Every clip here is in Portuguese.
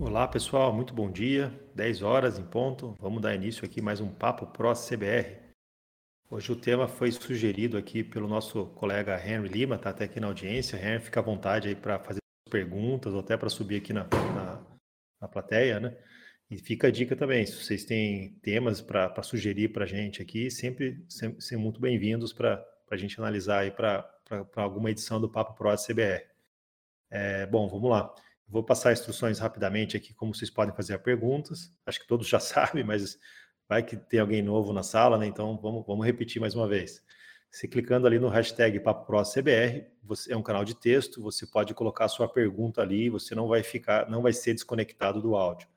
Olá pessoal, muito bom dia. 10 horas em ponto. Vamos dar início aqui mais um Papo Pro CBR. Hoje o tema foi sugerido aqui pelo nosso colega Henry Lima, tá até aqui na audiência. Henry, fica à vontade aí para fazer perguntas ou até para subir aqui na, na, na, plateia, né? E fica a dica também, se vocês têm temas para sugerir para a gente aqui, sempre, sempre, sempre muito bem-vindos para a gente analisar aí para alguma edição do Papo Pro CBR. É, bom, vamos lá. Vou passar instruções rapidamente aqui, como vocês podem fazer perguntas. Acho que todos já sabem, mas vai que tem alguém novo na sala, né? Então vamos, vamos repetir mais uma vez. Se clicando ali no hashtag PapoProCBR, é um canal de texto, você pode colocar sua pergunta ali, você não vai ficar, não vai ser desconectado do áudio.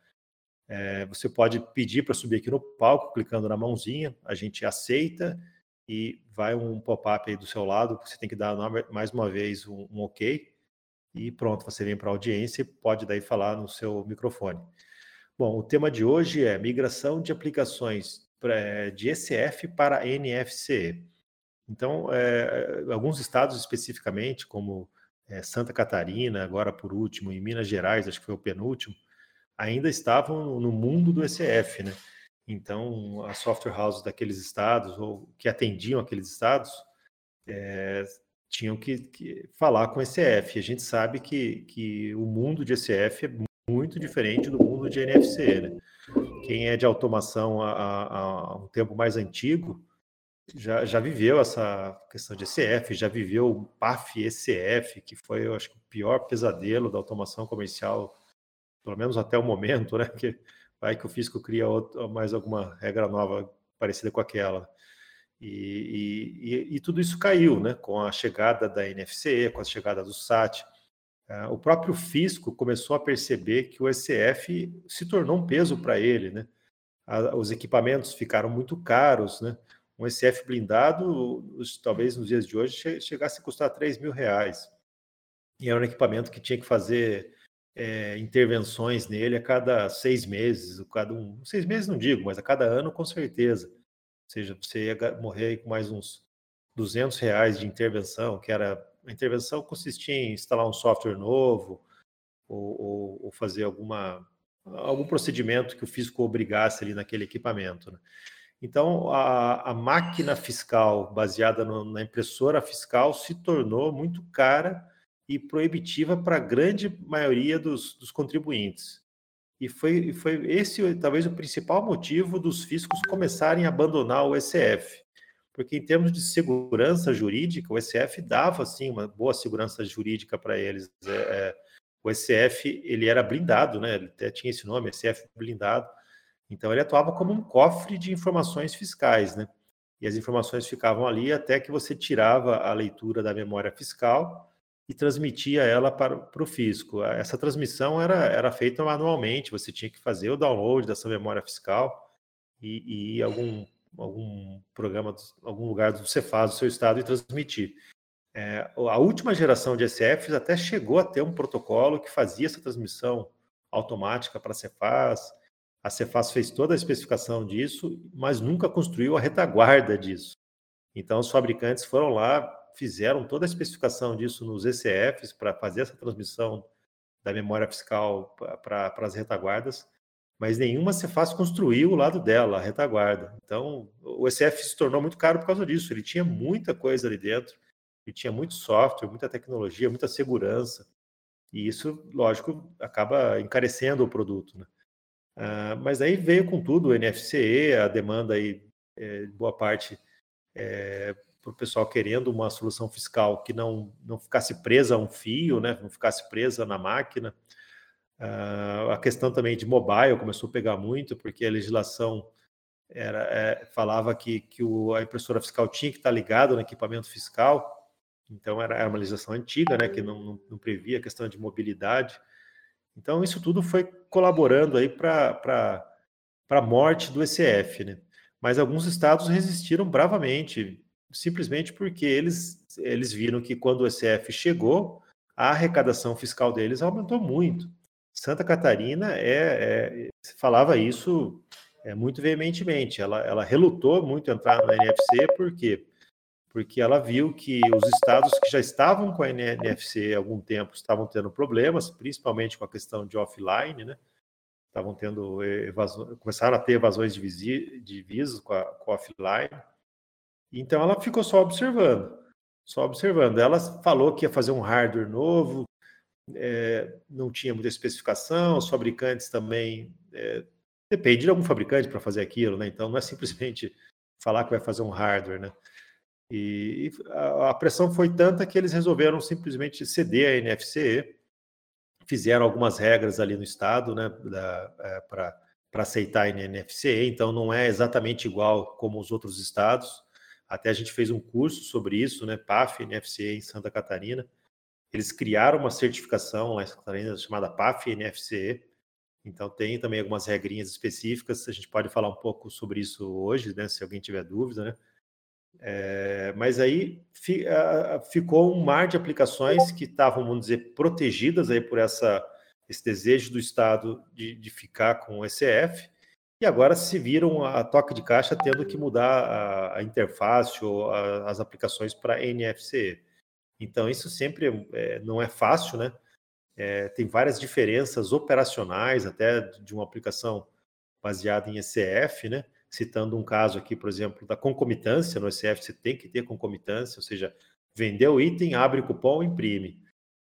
É, você pode pedir para subir aqui no palco, clicando na mãozinha, a gente aceita e vai um pop-up aí do seu lado, você tem que dar mais uma vez um, um ok, e pronto, você vem para a audiência e pode daí falar no seu microfone. Bom, o tema de hoje é migração de aplicações de ECF para NFC. Então, é, alguns estados especificamente, como é, Santa Catarina, agora por último, e Minas Gerais, acho que foi o penúltimo, ainda estavam no mundo do ECF, né? Então, as software houses daqueles estados, ou que atendiam aqueles estados, é, tinham que, que, falar com ECF. A gente sabe que, que o mundo de ECF é muito diferente do mundo de NFC. Né? Quem é de automação há, um tempo mais antigo já, já viveu essa questão de ECF, já viveu o PAF ECF, que foi, eu acho, o pior pesadelo da automação comercial, pelo menos até o momento, né? Que vai que o fisco cria outro, mais alguma regra nova parecida com aquela. E, e, e, tudo isso caiu né, com a chegada da NFC, com a chegada do SAT. Uh, o próprio fisco começou a perceber que o ECF se tornou um peso para ele. Né? Os equipamentos ficaram muito caros. Né? Um ECF blindado, talvez nos dias de hoje, chegasse a custar 3 mil reais. E era um equipamento que tinha que fazer é, intervenções nele a cada seis meses, cada um, seis meses não digo, mas a cada ano com certeza seja, você ia morrer com mais uns 200 reais de intervenção, que era a intervenção consistia em instalar um software novo ou, ou, ou fazer alguma algum procedimento que o fisco obrigasse ali naquele equipamento. Né? Então, a, a, máquina fiscal baseada no, na impressora fiscal se tornou muito cara e proibitiva para a grande maioria dos, dos contribuintes. E foi, foi esse talvez o principal motivo dos fiscos começarem a abandonar o ECF. Porque em termos de segurança jurídica, o ECF dava assim uma boa segurança jurídica para eles. É, é, o ECF ele era blindado, né? Ele até tinha esse nome, ECF blindado. Então ele atuava como um cofre de informações fiscais, né? E as informações ficavam ali até que você tirava a leitura da memória fiscal e transmitia ela para, para o fisco. Essa transmissão era, era feita manualmente, você tinha que fazer o download dessa memória fiscal e, e algum, algum programa, algum lugar do Cefaz do seu estado e transmitir. É, a última geração de ECFs até chegou a ter um protocolo que fazia essa transmissão automática para a Cefaz. A Cefaz fez toda a especificação disso, mas nunca construiu a retaguarda disso. Então, os fabricantes foram lá, fizeram toda a especificação disso nos ECFs para fazer essa transmissão da memória fiscal para as retaguardas, mas nenhuma Cefaz construiu o lado dela, a retaguarda. Então, o ECF se tornou muito caro por causa disso. Ele tinha muita coisa ali dentro, ele tinha muito software, muita tecnologia, muita segurança. E isso, lógico, acaba encarecendo o produto. Né? Uh, mas aí veio com tudo o NFCE, a demanda aí, é, boa parte é, para o pessoal querendo uma solução fiscal que não, não ficasse presa a um fio, né, não ficasse presa na máquina. Uh, a questão também de mobile começou a pegar muito, porque a legislação era, é, falava que, que o, a impressora fiscal tinha que estar ligada no equipamento fiscal, então era, era uma legislação antiga, né, que não, não, não, previa a questão de mobilidade. Então isso tudo foi colaborando aí para a morte do ECF, né? Mas alguns estados resistiram bravamente, simplesmente porque eles, eles viram que quando o ECF chegou, a arrecadação fiscal deles aumentou muito. Santa Catarina é, é falava isso é, muito veementemente. Ela, ela relutou muito entrar na NFC, por quê? Porque ela viu que os estados que já estavam com a NFC há algum tempo estavam tendo problemas, principalmente com a questão de offline, né? estavam tendo evasões, começaram a ter evasões de, visos com a, com a offline. Então ela ficou só observando, só observando. Ela falou que ia fazer um hardware novo, é, não tinha muita especificação, os fabricantes também. É, depende de algum fabricante para fazer aquilo, né? Então não é simplesmente falar que vai fazer um hardware, né? E, a, a, pressão foi tanta que eles resolveram simplesmente ceder a NFCE, fizeram algumas regras ali no estado, né, é, para aceitar a NFCE, então não é exatamente igual como os outros estados. Até a gente fez um curso sobre isso, né, PAF, NFCE em Santa Catarina. Eles criaram uma certificação lá em Santa Catarina chamada PAF NFCE. Então tem também algumas regrinhas específicas. A gente pode falar um pouco sobre isso hoje, né, se alguém tiver dúvida, né? É, mas aí fi, a, ficou um mar de aplicações que estavam, vamos dizer, protegidas aí por essa, esse desejo do Estado de, de ficar com o ECF, e agora se viram a toque de caixa tendo que mudar a, a interface ou a, as aplicações para NFC. Então, isso sempre é, não é fácil, né? É, tem várias diferenças operacionais, até de uma aplicação baseada em ECF, né? citando um caso aqui, por exemplo, da concomitância no ECF, você tem que ter concomitância, ou seja, vendeu o item, abre o cupom, imprime.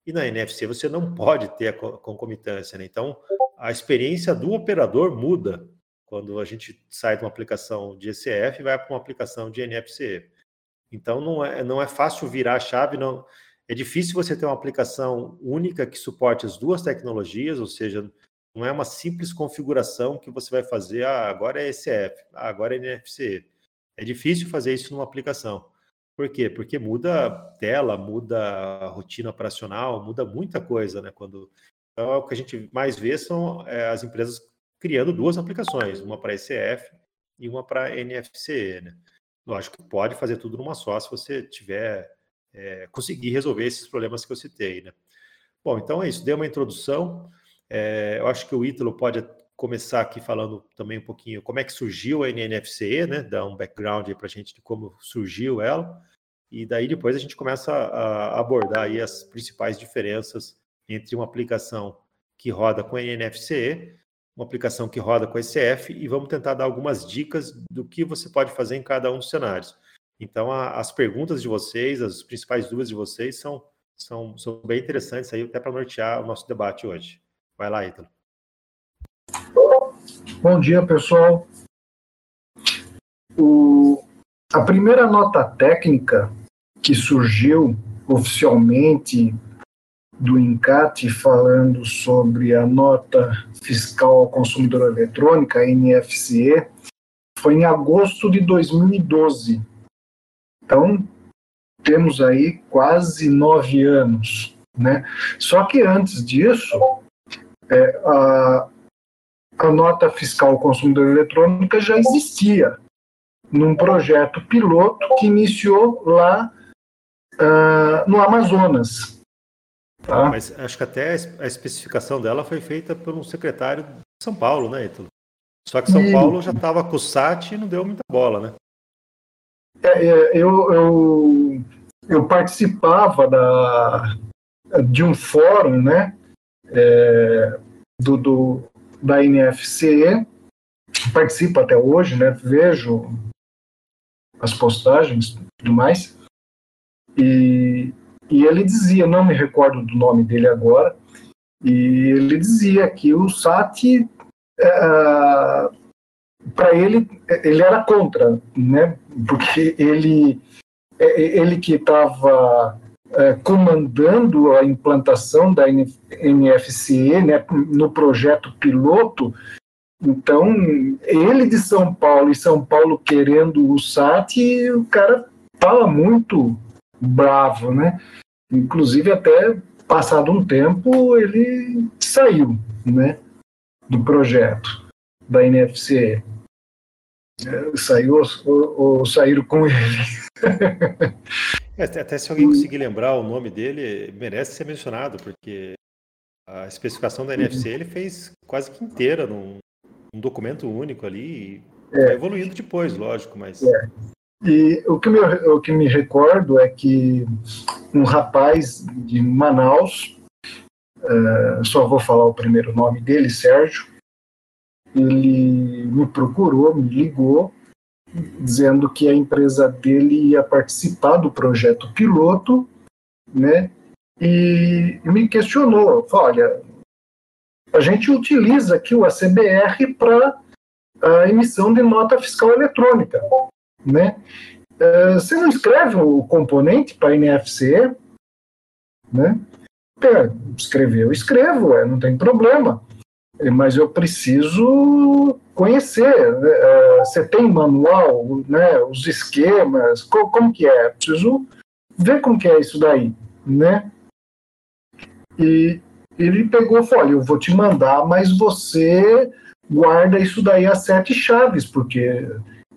E na NFC você não pode ter a concomitância, né? Então, a experiência do operador muda quando a gente sai de uma aplicação de ECF e vai para uma aplicação de NFC. Então, não é, não é fácil virar a chave, não. É difícil você ter uma aplicação única que suporte as duas tecnologias, ou seja, não é uma simples configuração que você vai fazer, ah, agora é ECF, ah, agora é NFC. É difícil fazer isso numa aplicação. Por quê? Porque muda tela, muda a rotina operacional, muda muita coisa, né? Quando... Então, é o que a gente mais vê são é, as empresas criando duas aplicações, uma para ECF e uma para NFC, né? Lógico que pode fazer tudo numa só se você tiver é, conseguir resolver esses problemas que eu citei, né? Bom, então é isso. Dei uma introdução. É, eu acho que o Ítalo pode começar aqui falando também um pouquinho como é que surgiu a NNFCE, né? Dar um background para a gente de como surgiu ela. E daí depois a gente começa a abordar aí as principais diferenças entre uma aplicação que roda com a NNFCE, uma aplicação que roda com ECF e vamos tentar dar algumas dicas do que você pode fazer em cada um dos cenários. Então, a, as perguntas de vocês, as principais dúvidas de vocês são, são, são bem interessantes aí até para nortear o nosso debate hoje. Vai lá, Ítalo. Bom dia, pessoal. O, a primeira nota técnica que surgiu oficialmente do INCAT falando sobre a nota fiscal ao consumidor eletrônica, NFCE, foi em agosto de 2012. Então, temos aí quase nove anos. Né? Só que antes disso, é, a, a nota fiscal consumidor eletrônica já existia num projeto piloto que iniciou lá uh, no Amazonas. Tá? Mas acho que até a especificação dela foi feita por um secretário de São Paulo, né, Ítalo? Só que São e... Paulo já estava com o SAT e não deu muita bola, né? É, é, eu, eu, eu participava da, de um fórum, né, é, do, do, da NFCE, participo até hoje, né, vejo as postagens e tudo mais, e, e ele dizia, não me recordo do nome dele agora, e ele dizia que o SAT, é, para ele, ele era contra, né, porque ele, é, ele que estava é, comandando a implantação da NFCE né, no projeto piloto. Então, ele de São Paulo e São Paulo querendo o SAT, o cara fala muito bravo, né? Inclusive, até passado um tempo, ele saiu né, do projeto da NFCE. É, saiu ou, ou saíram com ele. É, até se alguém conseguir lembrar o nome dele, merece ser mencionado, porque a especificação da NFC ele fez quase que inteira num, num documento único ali, é. evoluindo depois, lógico, mas. É. E o que, me, o que me recordo é que um rapaz de Manaus, uh, só vou falar o primeiro nome dele, Sérgio, ele me procurou, me ligou, dizendo que a empresa dele ia participar do projeto piloto, né? E me questionou, falou, olha, a gente utiliza aqui o ACBR para a emissão de nota fiscal eletrônica, né? Uh, você não escreve o componente para NFC, né? É, escrever, eu escrevo, é, não tem problema. É, mas eu preciso conhecer. Né? É, você tem manual, né? Os esquemas, como, que é? preciso ver como que é isso daí, né? E ele pegou e falou: olha, eu vou te mandar, mas você guarda isso daí a sete chaves, porque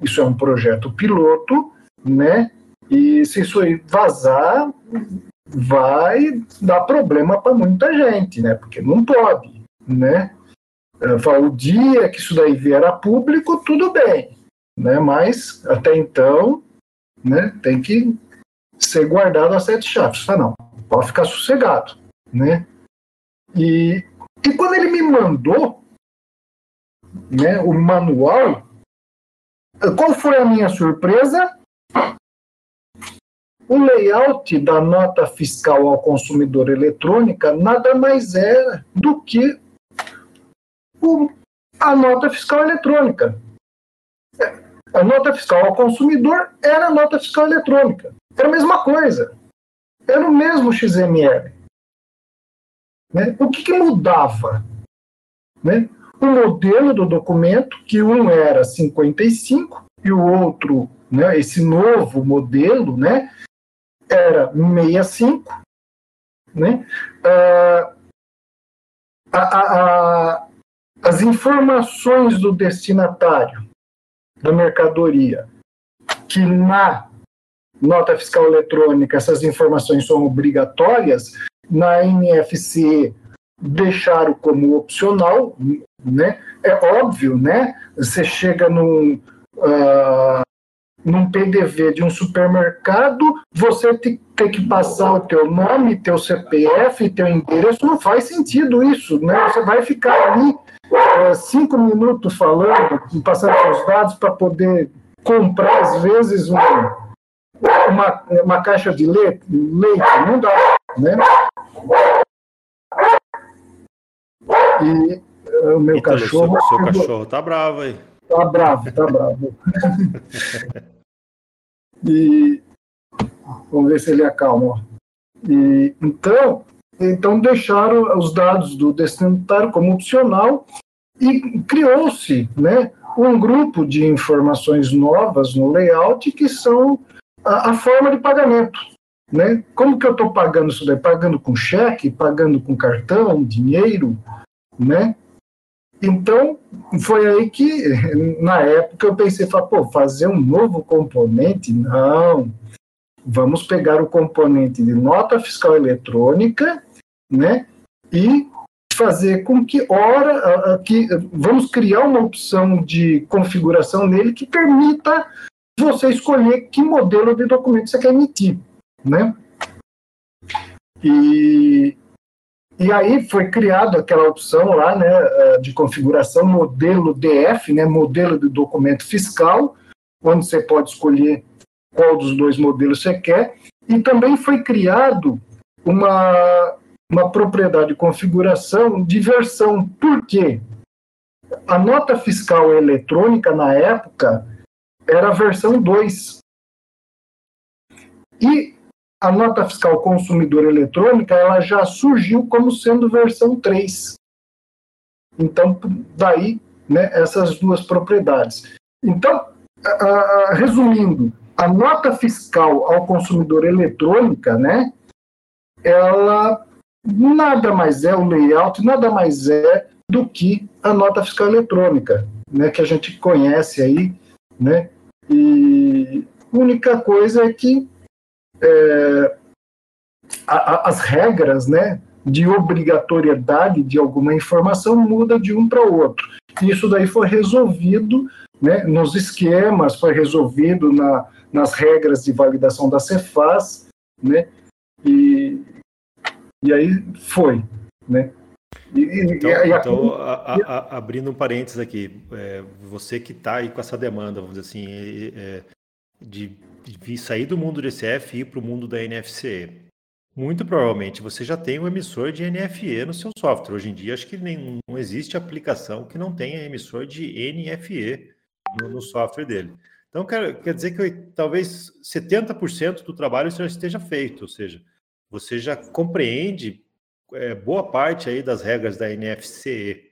isso é um projeto piloto, né? E se isso aí vazar, vai dar problema para muita gente, né? Porque não pode, né? O dia que isso daí vier a público, tudo bem, né? Mas até então, né? Tem que ser guardado a sete chaves. Ah, não, pode ficar sossegado, né? E, e quando ele me mandou, né? O manual, qual foi a minha surpresa? O layout da nota fiscal ao consumidor eletrônica nada mais é do que o, a nota fiscal eletrônica. A nota fiscal ao consumidor era a nota fiscal eletrônica. Era a mesma coisa. Era o mesmo XML. Né? O que, que mudava? Né? O modelo do documento, que um era 55 e o outro, né, esse novo modelo, né, era 65, né? Ah, a, a, a, as informações do destinatário da mercadoria, que na nota fiscal eletrônica essas informações são obrigatórias, na NFC deixaram como opcional, né? É óbvio, né? Você chega num, uh, num PDV de um supermercado, você tem, que passar o teu nome, teu CPF, teu endereço, não faz sentido isso, né? Você vai ficar ali é, cinco minutos falando, passando seus dados para poder comprar, às vezes, um, uma, uma caixa de leite, leite, não dá, né? E o meu então, cachorro... Seu, seu cachorro tá bravo aí. Tá bravo, tá bravo. e vamos ver se ele acalma. E, então, então deixaram os dados do destinatário como opcional e criou-se né, um grupo de informações novas no layout que são a, a forma de pagamento. Né? Como que eu estou pagando isso daí? Pagando com cheque, pagando com cartão, dinheiro, né? Então, foi aí que, na época, eu pensei, pô, fazer um novo componente? Não. Vamos pegar o componente de nota fiscal eletrônica, né? E fazer com que, ora, que vamos criar uma opção de configuração nele que permita você escolher que modelo de documento você quer emitir, né? E, e aí foi criado aquela opção lá, né, eh, de configuração modelo DF, né, modelo de documento fiscal, onde você pode escolher qual dos dois modelos você quer. E também foi criado uma, uma propriedade de configuração de versão. Por quê? A nota fiscal eletrônica, na época, era a versão 2. E a nota fiscal consumidor eletrônica ela já surgiu como sendo versão 3. Então, daí, né, essas duas propriedades. Então, resumindo, a nota fiscal ao consumidor eletrônica, né, ela nada mais é o layout, nada mais é do que a nota fiscal eletrônica, né, que a gente conhece aí, né, e única coisa é que é, a, a, as regras né, de obrigatoriedade de alguma informação muda de um para outro. Isso daí foi resolvido né, nos esquemas, foi resolvido na, nas regras de validação da Cefaz, né, e, e aí foi. Né. então, e, então a, a, abrindo um parênteses aqui, é, você que está aí com essa demanda, vamos dizer assim, é, de, sair do mundo do ECF e ir para o mundo da NFC, muito provavelmente você já tem um emissor de NFE no seu software. Hoje em dia, acho que nem, não existe aplicação que não tenha emissor de NFE no, no software dele. Então, quer, quer dizer que talvez 70% do trabalho já esteja feito, ou seja, você já compreende é, boa parte aí das regras da NFCE.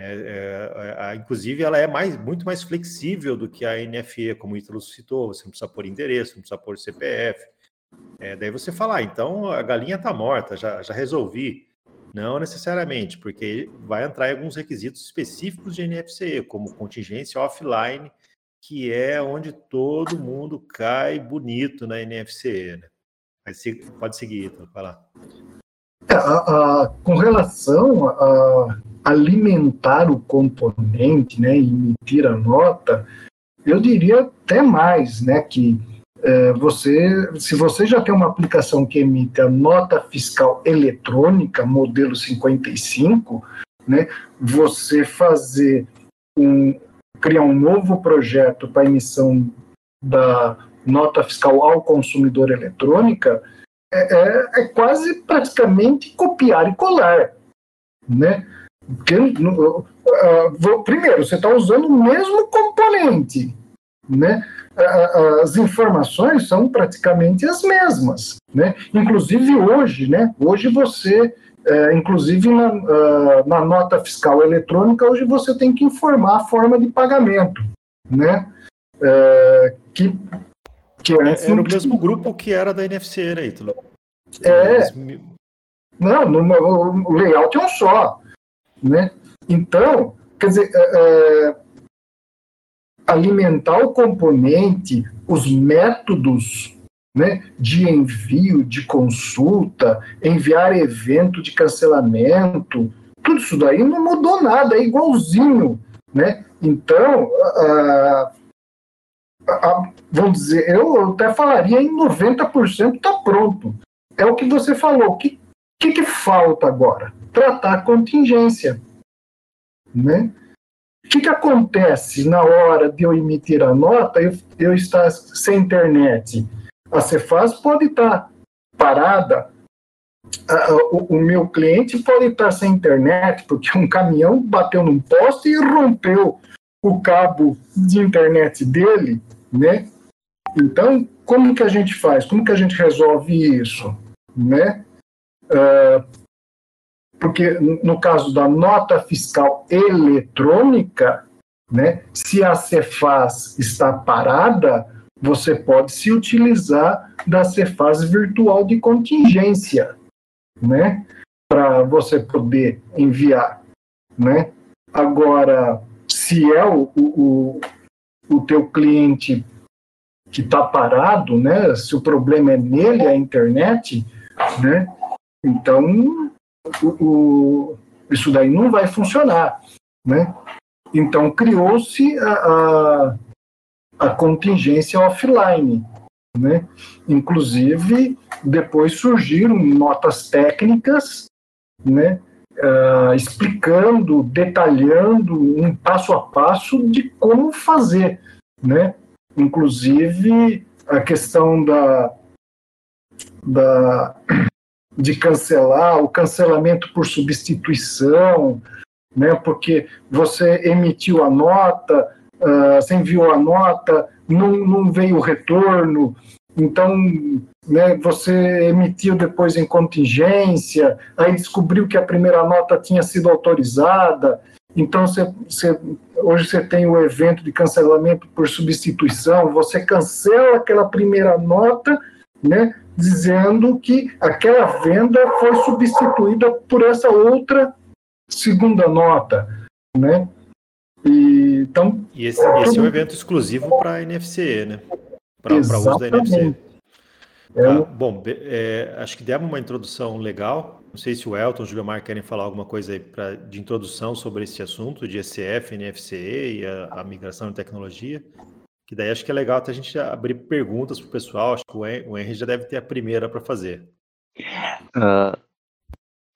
Né? É, é, inclusive, ela é mais, muito mais flexível do que a NFE, como o Ítalo citou. Você não precisa pôr endereço, não precisa pôr CPF. É, daí você fala, ah, então a galinha está morta, já, já resolvi. Não necessariamente, porque vai entrar em alguns requisitos específicos de NFCE, como contingência offline, que é onde todo mundo cai bonito na NFCE. Né? Pode seguir, então, vai lá. É, com relação a alimentar o componente né, emitir a nota, eu diria até mais, né, que é, você, se você já tem uma aplicação que emite a nota fiscal eletrônica, modelo 55, né, você fazer um, criar um novo projeto para emissão da nota fiscal ao consumidor eletrônica, é, é, é quase praticamente copiar e colar, né? Porque, uh, uh, primeiro, você está usando o mesmo componente, né? As informações são praticamente as mesmas, né? Inclusive hoje, né? Hoje você, é, inclusive na, na nota fiscal eletrônica, hoje você tem que informar a forma de pagamento, né? É, que que antes era o mesmo grupo que era da NFC, né, Ítalo? É. Não, no, o layout é um só. Né? Então, quer dizer, é, é, alimentar o componente, os métodos né, de envio, de consulta, enviar evento de cancelamento, tudo isso daí não mudou nada, é igualzinho. Né? Então, a, a, vamos dizer, eu até falaria em 90% está pronto. É o que você falou. O que, que, que falta agora? Tratar a contingência. Né? O que, que acontece na hora de eu emitir a nota, eu, eu estar sem internet? A Cefaz pode estar parada, o, o, meu cliente pode estar sem internet, porque um caminhão bateu num poste e rompeu o cabo de internet dele, né? Então, como que a gente faz? Como que a gente resolve isso? Né? Uh, porque no caso da nota fiscal eletrônica, né, se a Cefaz está parada, você pode se utilizar da Cefaz virtual de contingência, né, para você poder enviar, né. Agora, se é o, o, o teu cliente que está parado, né? Se o problema é nele, a internet, né? Então, o, o, isso daí não vai funcionar, né? Então, criou-se a, a, a, contingência offline, né? Inclusive, depois surgiram notas técnicas, né? Uh, explicando, detalhando um passo a passo de como fazer, né? Inclusive, a questão da, da, de cancelar, o cancelamento por substituição, né, porque você emitiu a nota, uh, você enviou a nota, não, não veio o retorno, então né, você emitiu depois em contingência, aí descobriu que a primeira nota tinha sido autorizada, então, você, hoje você tem o evento de cancelamento por substituição, você cancela aquela primeira nota, né, dizendo que aquela venda foi substituída por essa outra segunda nota, né? E, então, e esse, é, esse é um evento exclusivo para a NFC, né? Para uso da NFC. É ah, bom, é, acho que demos uma introdução legal não sei se o Elton, o Juliomar querem falar alguma coisa aí pra, de introdução sobre esse assunto de ECF, NFCE e a, a migração de tecnologia. Que daí acho que é legal até a gente abrir perguntas para o pessoal. Acho que o Henry já deve ter a primeira para fazer. Uh,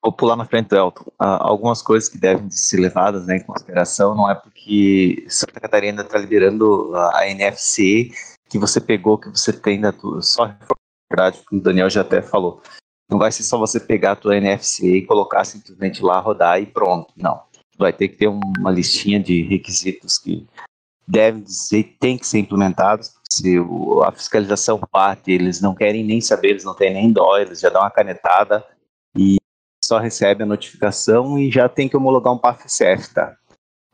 vou pular na frente do Elton. Uh, algumas coisas que devem ser levadas né, em consideração não é porque Santa Catarina está liderando a NFC que você pegou, que você tem da tua. Só verdade, o Daniel já até falou. Não vai ser só você pegar a tua NFC e colocar simplesmente lá, rodar e pronto. Não. Vai ter que ter uma listinha de requisitos que devem ser, tem que ser implementados. Se a fiscalização parte, eles não querem nem saber, eles não têm nem dó, eles já dão uma canetada e só recebe a notificação e já tem que homologar um PAF-CF, tá?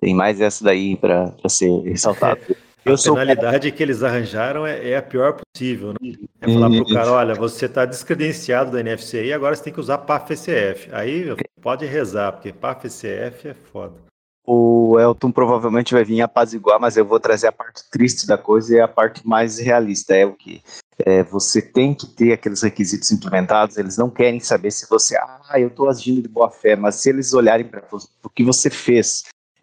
Tem mais essa daí para ser ressaltado. Eu a sou... penalidade que eles arranjaram é, é a pior possível. Né? É falar para o cara, olha, você está descredenciado da NFC e agora você tem que usar PAF-CF. Aí pode rezar, porque PAF-CF é foda. O Elton provavelmente vai vir apaziguar, mas eu vou trazer a parte triste da coisa e a parte mais realista. É o que é, você tem que ter aqueles requisitos implementados, eles não querem saber se você, ah, eu estou agindo de boa fé, mas se eles olharem para o que você fez,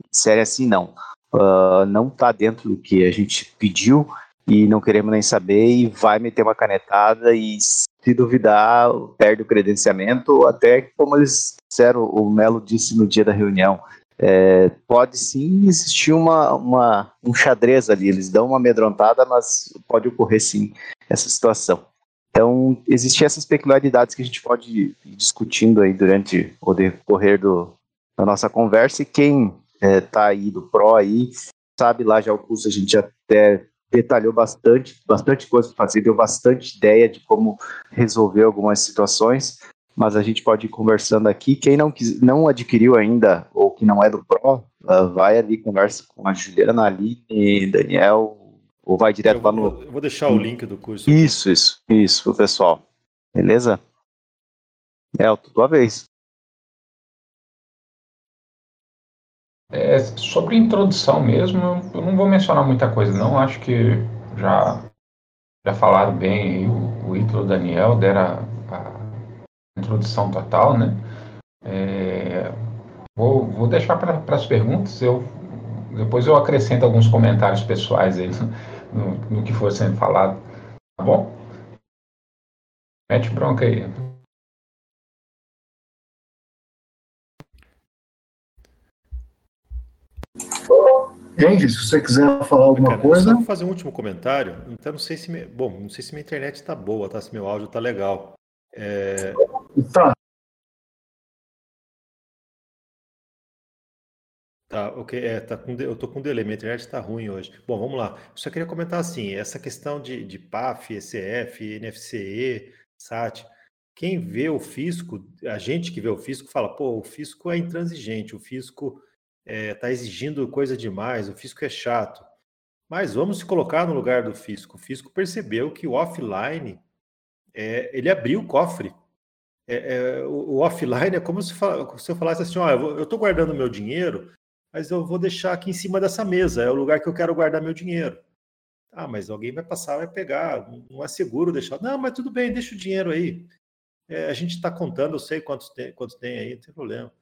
disserem assim, não, uh, não está dentro do que a gente pediu e não queremos nem saber e vai meter uma canetada e se duvidar perde o credenciamento até como eles disseram, o Melo disse no dia da reunião é, pode sim existir uma, uma, um xadrez ali, eles dão uma amedrontada, mas pode ocorrer sim essa situação. Então, existem essas peculiaridades que a gente pode ir discutindo aí durante o decorrer do, da nossa conversa, e quem é, tá aí do Pro aí, sabe lá já o curso, a gente até detalhou bastante, bastante coisa para fazer, deu bastante ideia de como resolver algumas situações, mas a gente pode ir conversando aqui. Quem não, quis, não adquiriu ainda, ou que não é do Pro, uh, vai ali, conversa com a Juliana, Aline, Daniel, ou vai direto lá no... Eu vou deixar o link do curso. Isso, isso, isso, pessoal. Beleza? É, tua vez. É, sobre introdução mesmo, eu não vou mencionar muita coisa, não. Acho que já, já falaram bem o, o Ítalo Daniel, deram introdução total, né? É, vou, vou deixar para as perguntas, eu, depois eu acrescento alguns comentários pessoais aí no, no que for sendo falado, tá bom? Mete bronca aí. Henry, se você quiser falar alguma Cara, coisa. Só fazer um último comentário. Então, não sei se. Me... Bom, não sei se minha internet está boa, tá? Se meu áudio está legal. É... Tá. Tá, ok. É, tá com, eu tô com delay, minha internet está ruim hoje. Bom, vamos lá. Eu só queria comentar assim: essa questão de, de PAF, ECF, NFCE, SAT. Quem vê o fisco, a gente que vê o fisco, fala: pô, o fisco é intransigente, o fisco está é, tá exigindo coisa demais, o fisco é chato. Mas vamos se colocar no lugar do fisco. O fisco percebeu que o offline é, ele abriu o cofre. É, é, o, o, offline é como se, se eu falasse assim: ó, eu estou guardando meu dinheiro, mas eu vou deixar aqui em cima dessa mesa, é o lugar que eu quero guardar meu dinheiro. Ah, mas alguém vai passar, vai pegar, não é seguro deixar. Não, mas tudo bem, deixa o dinheiro aí. É, a gente está contando, eu sei quantos tem, quantos tem aí, não tem problema.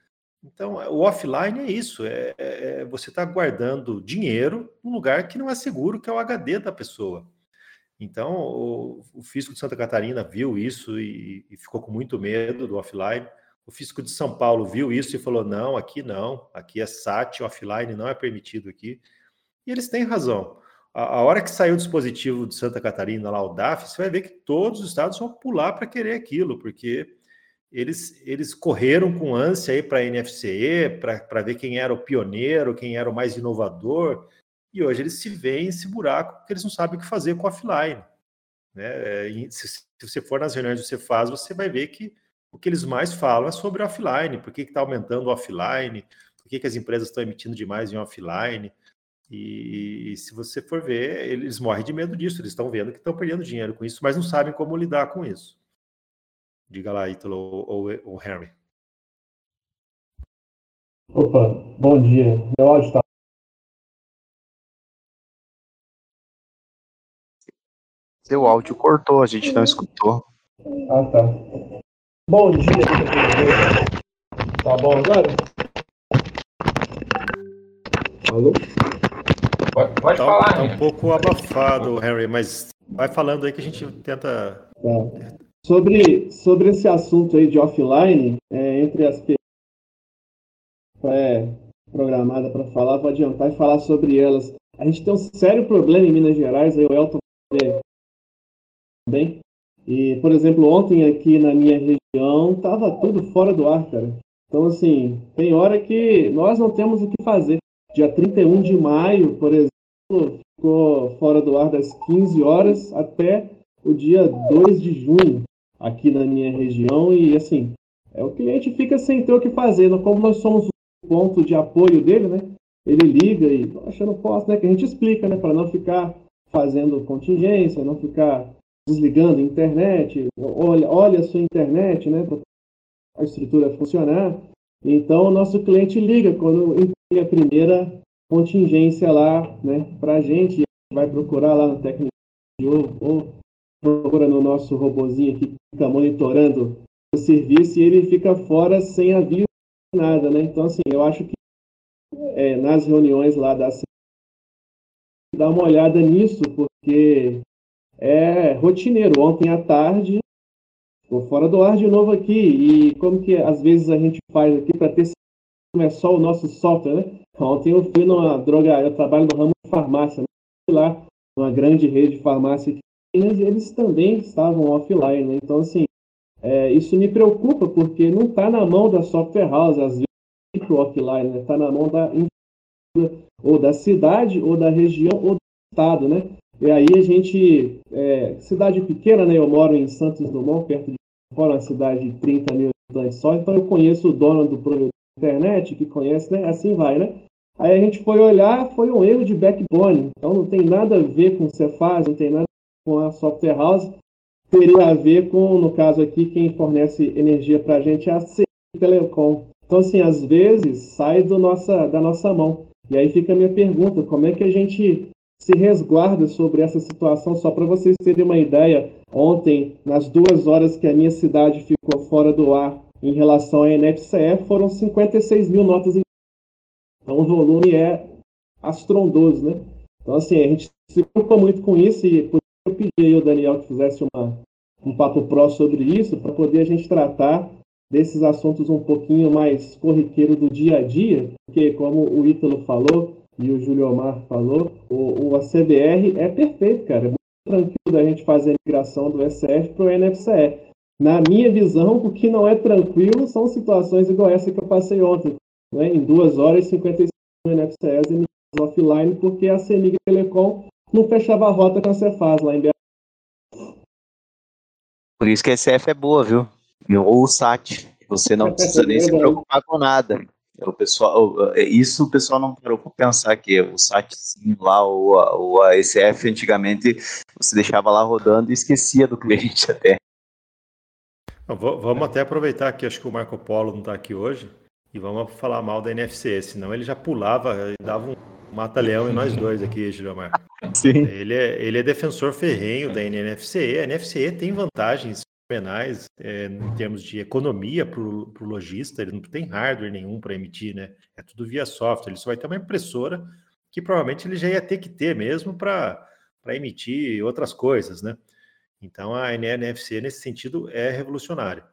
Então, o offline é isso: é, é, é você está guardando dinheiro num lugar que não é seguro, que é o HD da pessoa. Então, o, o fisco de Santa Catarina viu isso e, e, ficou com muito medo do offline. O fisco de São Paulo viu isso e falou: não, aqui não, aqui é SAT, offline não é permitido aqui. E eles têm razão. A, a hora que saiu o dispositivo de Santa Catarina, lá o DAF, você vai ver que todos os estados vão pular para querer aquilo, porque eles, eles correram com ânsia para a NFCE, para ver quem era o pioneiro, quem era o mais inovador, e hoje eles se veem nesse buraco porque eles não sabem o que fazer com offline. Né? Se, se, você for nas reuniões que você faz, você vai ver que o que eles mais falam é sobre offline, por que está aumentando o offline, por que, que as empresas estão emitindo demais em offline. E, e, se você for ver, eles morrem de medo disso, eles estão vendo que estão perdendo dinheiro com isso, mas não sabem como lidar com isso. Diga lá, Ítalo ou, ou, Henry. Opa, bom dia. Meu áudio está. Seu áudio cortou, a gente não escutou. Ah, tá. Bom dia, Tá bom agora? Alô? Pode, pode tá, falar. Tá um pouco abafado, Henry, mas vai falando aí que a gente tenta. Tá. Sobre, sobre esse assunto aí de offline, é, entre as é, programada para falar, vou adiantar e falar sobre elas. A gente tem um sério problema em Minas Gerais, aí o Elton bem. E, por exemplo, ontem aqui na minha região estava tudo fora do ar, cara. Então, assim, tem hora que nós não temos o que fazer. Dia 31 de maio, por exemplo, ficou fora do ar das 15 horas até o dia 2 de junho aqui na minha região e assim, é o cliente fica sem ter o que fazer, como nós somos o ponto de apoio dele, né? Ele liga e achando posso, né? Que a gente explica, né? Para não ficar fazendo contingência, não ficar desligando a internet, olha, olha a sua internet, né? Para a estrutura funcionar. Então, o nosso cliente liga quando tem a primeira contingência lá, né? Para a gente, vai procurar lá no técnico ou, ou procura no nosso robozinho que fica monitorando o serviço e ele fica fora sem aviso nada, né? Então, assim, eu acho que é, nas reuniões lá da dá uma olhada nisso, porque é rotineiro. Ontem à tarde, estou fora do ar de novo aqui, e como que às vezes a gente faz aqui para ter como é só o nosso software, né? Ontem eu fui numa droga, eu trabalho no ramo de farmácia, né? lá, numa grande rede de farmácia aqui, eles também estavam offline, né? Então, assim, é, isso me preocupa, porque não está na mão da software house, às vezes, o offline, está né? na mão da ou da cidade, ou da região, ou do estado, né? E aí a gente, é, cidade pequena, né? Eu moro em Santos Dumont, perto de fora, uma cidade de 30 mil habitantes só, então eu conheço o dono do provedor da internet, que conhece, né? Assim vai, né? Aí a gente foi olhar, foi um erro de backbone, então não tem nada a ver com Cefaz, não tem nada com a software house, teria a ver com, no caso aqui, quem fornece energia para a gente é a C Telecom. Então, assim, às vezes sai do nossa, da nossa mão. E aí fica a minha pergunta: como é que a gente se resguarda sobre essa situação? Só para vocês terem uma ideia, ontem, nas duas horas que a minha cidade ficou fora do ar em relação à NFCE, foram 56 mil notas. Então, o volume é astrondoso, né? Então, assim, a gente se preocupa muito com isso e por isso eu pedi ao Daniel que fizesse uma, um papo pró sobre isso, para poder a gente tratar desses assuntos um pouquinho mais corriqueiro do dia a dia, porque como o Ítalo falou e o Júlio Omar falou, o, o ACBR é perfeito, cara. É muito tranquilo da gente fazer a migração do SF para o NFCE. Na minha visão, o que não é tranquilo são situações igual essa que eu passei ontem, né? em 2 horas e 55 NFCEs emitidos offline, porque a CEMIG Telecom não fechava a rota com a Cefaz lá em BH. Por isso que a SF é boa, viu? ou o SAT. Você não precisa nem se preocupar com nada. O pessoal, é, isso o pessoal não preocupa pensar que o SATzinho lá, ou a, ou a SF, antigamente, você deixava lá rodando e esquecia do cliente até. Vamos até aproveitar que acho que o Marco Polo não está aqui hoje e vamos falar mal da NFC, senão ele já pulava e dava um mata-leão em nós dois aqui, Gilmar. Sim. Ele é, ele é defensor ferrenho da NFCE. A NFCE tem vantagens fenomenais é, em termos de economia para o lojista, ele não tem hardware nenhum para emitir, né? É tudo via software, ele só vai ter uma impressora que provavelmente ele já ia ter que ter mesmo para emitir outras coisas, né? Então a NFC nesse sentido é revolucionária.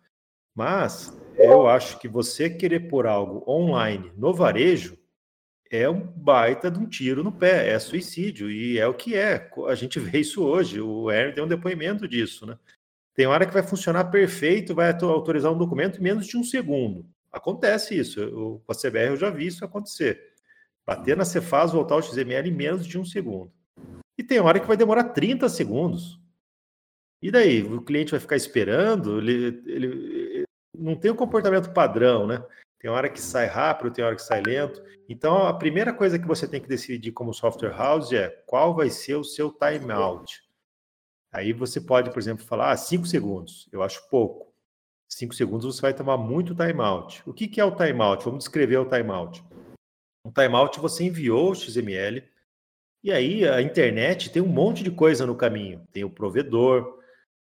Mas eu acho que você querer pôr algo online no varejo é um baita de um tiro no pé, é suicídio, e é o que é. A gente vê isso hoje, o Aaron deu um depoimento disso, né? Tem hora que vai funcionar perfeito, vai autorizar um documento em menos de um segundo. Acontece isso. Eu, com a CBR eu já vi isso acontecer. Bater na Cefaz, voltar ao XML em menos de um segundo. E tem hora que vai demorar 30 segundos. E daí? O cliente vai ficar esperando? Ele, ele não tem um comportamento padrão, né? Tem hora que sai rápido, tem hora que sai lento. Então, a primeira coisa que você tem que decidir como software house é qual vai ser o seu timeout. Aí você pode, por exemplo, falar, ah, cinco segundos, eu acho pouco. Cinco segundos você vai tomar muito timeout. O que, que é o timeout? Vamos descrever o timeout. Um timeout você enviou o XML, e aí a internet tem um monte de coisa no caminho. Tem o provedor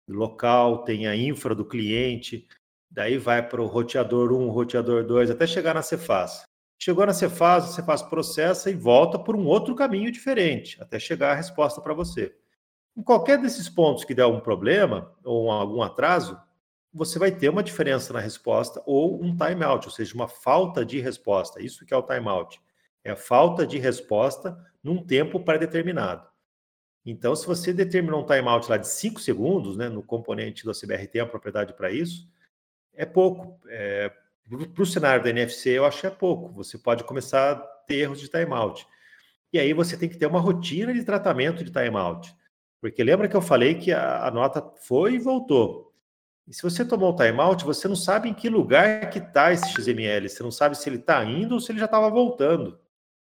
local, tem a infra do cliente, daí vai para o roteador 1, roteador 2, até chegar na Cefaz. Chegou na Cefaz, a Cefaz processa e volta por um outro caminho diferente, até chegar a resposta para você. Em qualquer desses pontos que der algum problema ou algum atraso, você vai ter uma diferença na resposta ou um timeout, ou seja, uma falta de resposta. Isso que é o timeout. É a falta de resposta num tempo pré-determinado. Então, se você determinou um timeout lá de 5 segundos, né, no componente do CBR tem a propriedade para isso, é pouco. É, para o cenário da NFC, eu acho que é pouco. Você pode começar a ter erros de timeout. E aí você tem que ter uma rotina de tratamento de timeout. Porque lembra que eu falei que a, a nota foi e voltou. E se você tomou o timeout, você não sabe em que lugar que está esse XML. Você não sabe se ele está indo ou se ele já estava voltando.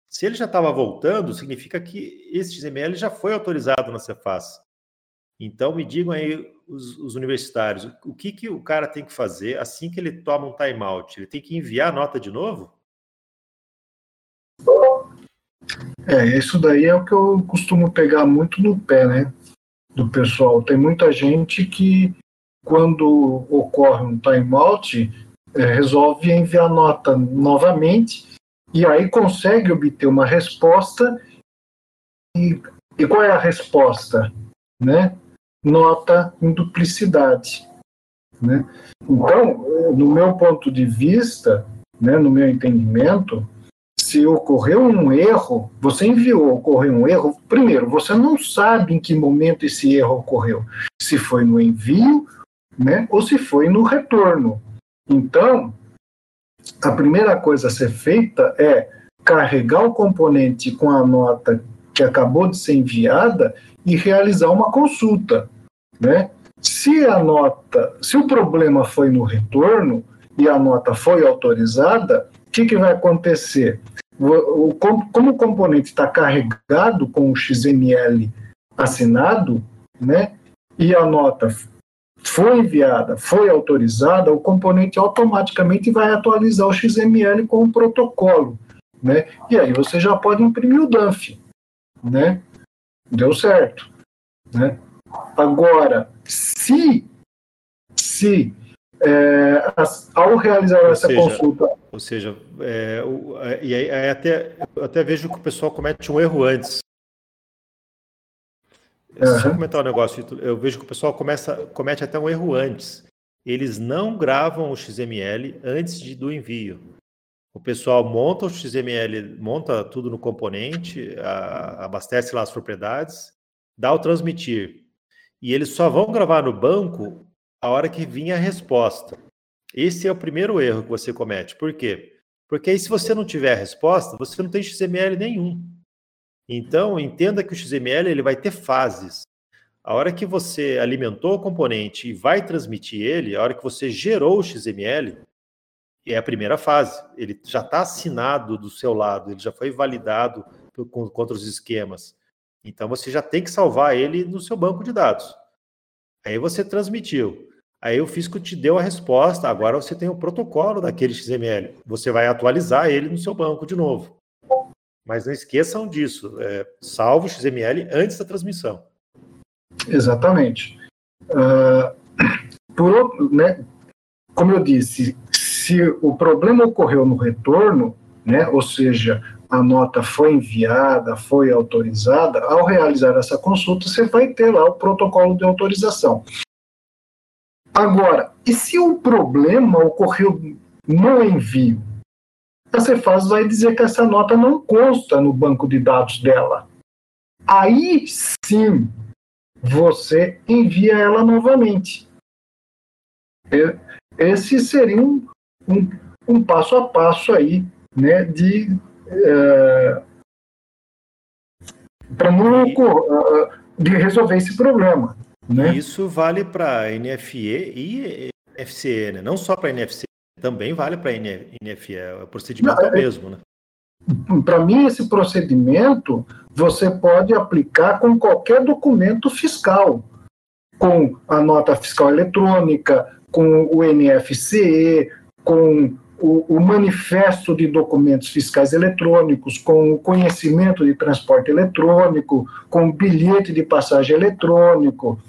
Se ele já estava voltando, significa que esse XML já foi autorizado na Cefaz. Então, me digam aí, os, os, universitários, o que, que o cara tem que fazer assim que ele toma um timeout? Ele tem que enviar a nota de novo? É, isso daí é o que eu costumo pegar muito no pé, né? Do pessoal. Tem muita gente que, quando ocorre um timeout, é, resolve enviar nota novamente e aí consegue obter uma resposta. E, e qual é a resposta? Né? nota em duplicidade. Né? Então, no meu ponto de vista, né, no meu entendimento, se ocorreu um erro, você enviou, ocorreu um erro, primeiro, você não sabe em que momento esse erro ocorreu, se foi no envio, né, ou se foi no retorno. Então, a primeira coisa a ser feita é carregar o componente com a nota que acabou de ser enviada e realizar uma consulta, né? Se a nota, se o problema foi no retorno e a nota foi autorizada, o que, que vai acontecer? Como o componente está carregado com o XML assinado, né? E a nota foi enviada, foi autorizada, o componente automaticamente vai atualizar o XML com o protocolo, né? E aí você já pode imprimir o DANF, né? Deu certo, né? Agora, se, se é, ao realizar ou essa seja, consulta. Ou seja, é, o, é, e aí, aí até, eu até vejo que o pessoal comete um erro antes. Uhum. Só comentar um negócio, eu vejo que o pessoal começa, comete até um erro antes. Eles não gravam o XML antes de, do envio. O pessoal monta o XML, monta tudo no componente, a, abastece lá as propriedades, dá o transmitir. E eles só vão gravar no banco a hora que vinha a resposta. Esse é o primeiro erro que você comete. Por quê? Porque aí, se você não tiver a resposta, você não tem XML nenhum. Então, entenda que o XML ele vai ter fases. A hora que você alimentou o componente e vai transmitir ele, a hora que você gerou o XML, é a primeira fase. Ele já está assinado do seu lado, ele já foi validado contra os esquemas. Então você já tem que salvar ele no seu banco de dados. Aí você transmitiu. Aí o Fisco te deu a resposta. Agora você tem o protocolo daquele XML. Você vai atualizar ele no seu banco de novo. Mas não esqueçam disso. É, salvo o XML antes da transmissão. Exatamente. Uh, por, né, como eu disse, se o problema ocorreu no retorno, né, ou seja, a nota foi enviada, foi autorizada, ao realizar essa consulta, você vai ter lá o protocolo de autorização. Agora, e se o problema ocorreu no envio? A Cefaz vai dizer que essa nota não consta no banco de dados dela. Aí sim você envia ela novamente. Esse seria um, um, um passo a passo aí, né, de é, para não de resolver esse problema. Né? Isso vale para NFE e FCE, né? não só para NFC, também vale para NFE, o procedimento não, é o é, mesmo. Né? Para mim, esse procedimento você pode aplicar com qualquer documento fiscal, com a nota fiscal eletrônica, com o NFCE, com o, o, manifesto de documentos fiscais eletrônicos, com o conhecimento de transporte eletrônico, com o bilhete de passagem eletrônico.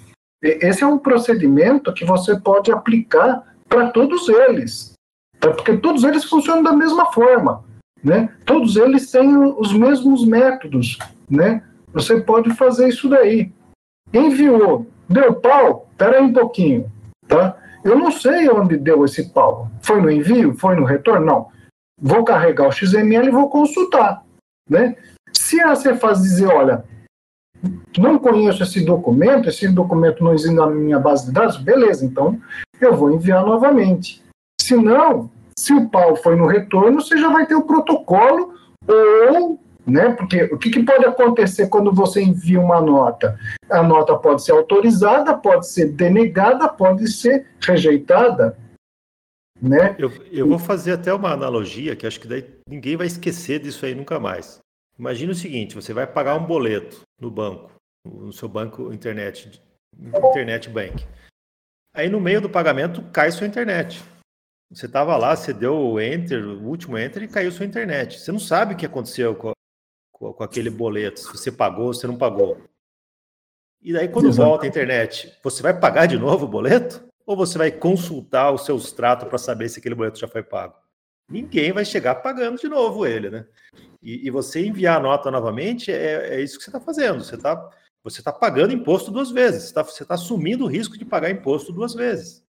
Esse é um procedimento que você pode aplicar para todos eles, tá? porque todos eles funcionam da mesma forma, né? Todos eles têm os mesmos métodos, né? Você pode fazer isso daí, enviou, deu pau, espera aí um pouquinho, tá? Eu não sei onde deu esse pau. Foi no envio? Foi no retorno? Não. Vou carregar o XML e vou consultar, né? Se a Cefaz dizer, olha, não conheço esse documento, esse documento não existe na minha base de dados, beleza, então eu vou enviar novamente. Se não, se o pau foi no retorno, você já vai ter o protocolo ou né? Porque o que, que, pode acontecer quando você envia uma nota? A nota pode ser autorizada, pode ser denegada, pode ser rejeitada, né? Eu, eu vou fazer até uma analogia que acho que daí ninguém vai esquecer disso aí nunca mais. Imagina o seguinte: você vai pagar um boleto no banco, no seu banco internet, internet bank. Aí no meio do pagamento cai sua internet. Você estava lá, você deu o enter, o último enter e caiu sua internet. Você não sabe o que aconteceu com, com, com aquele boleto, se você pagou, se você não pagou. E daí, quando Exato. volta a internet, você vai pagar de novo o boleto? Ou você vai consultar o seu extrato para saber se aquele boleto já foi pago? Ninguém vai chegar pagando de novo ele, né? E, e você enviar a nota novamente é, é isso que você está fazendo. Você está você tá pagando imposto duas vezes. Você está tá assumindo o risco de pagar imposto duas vezes.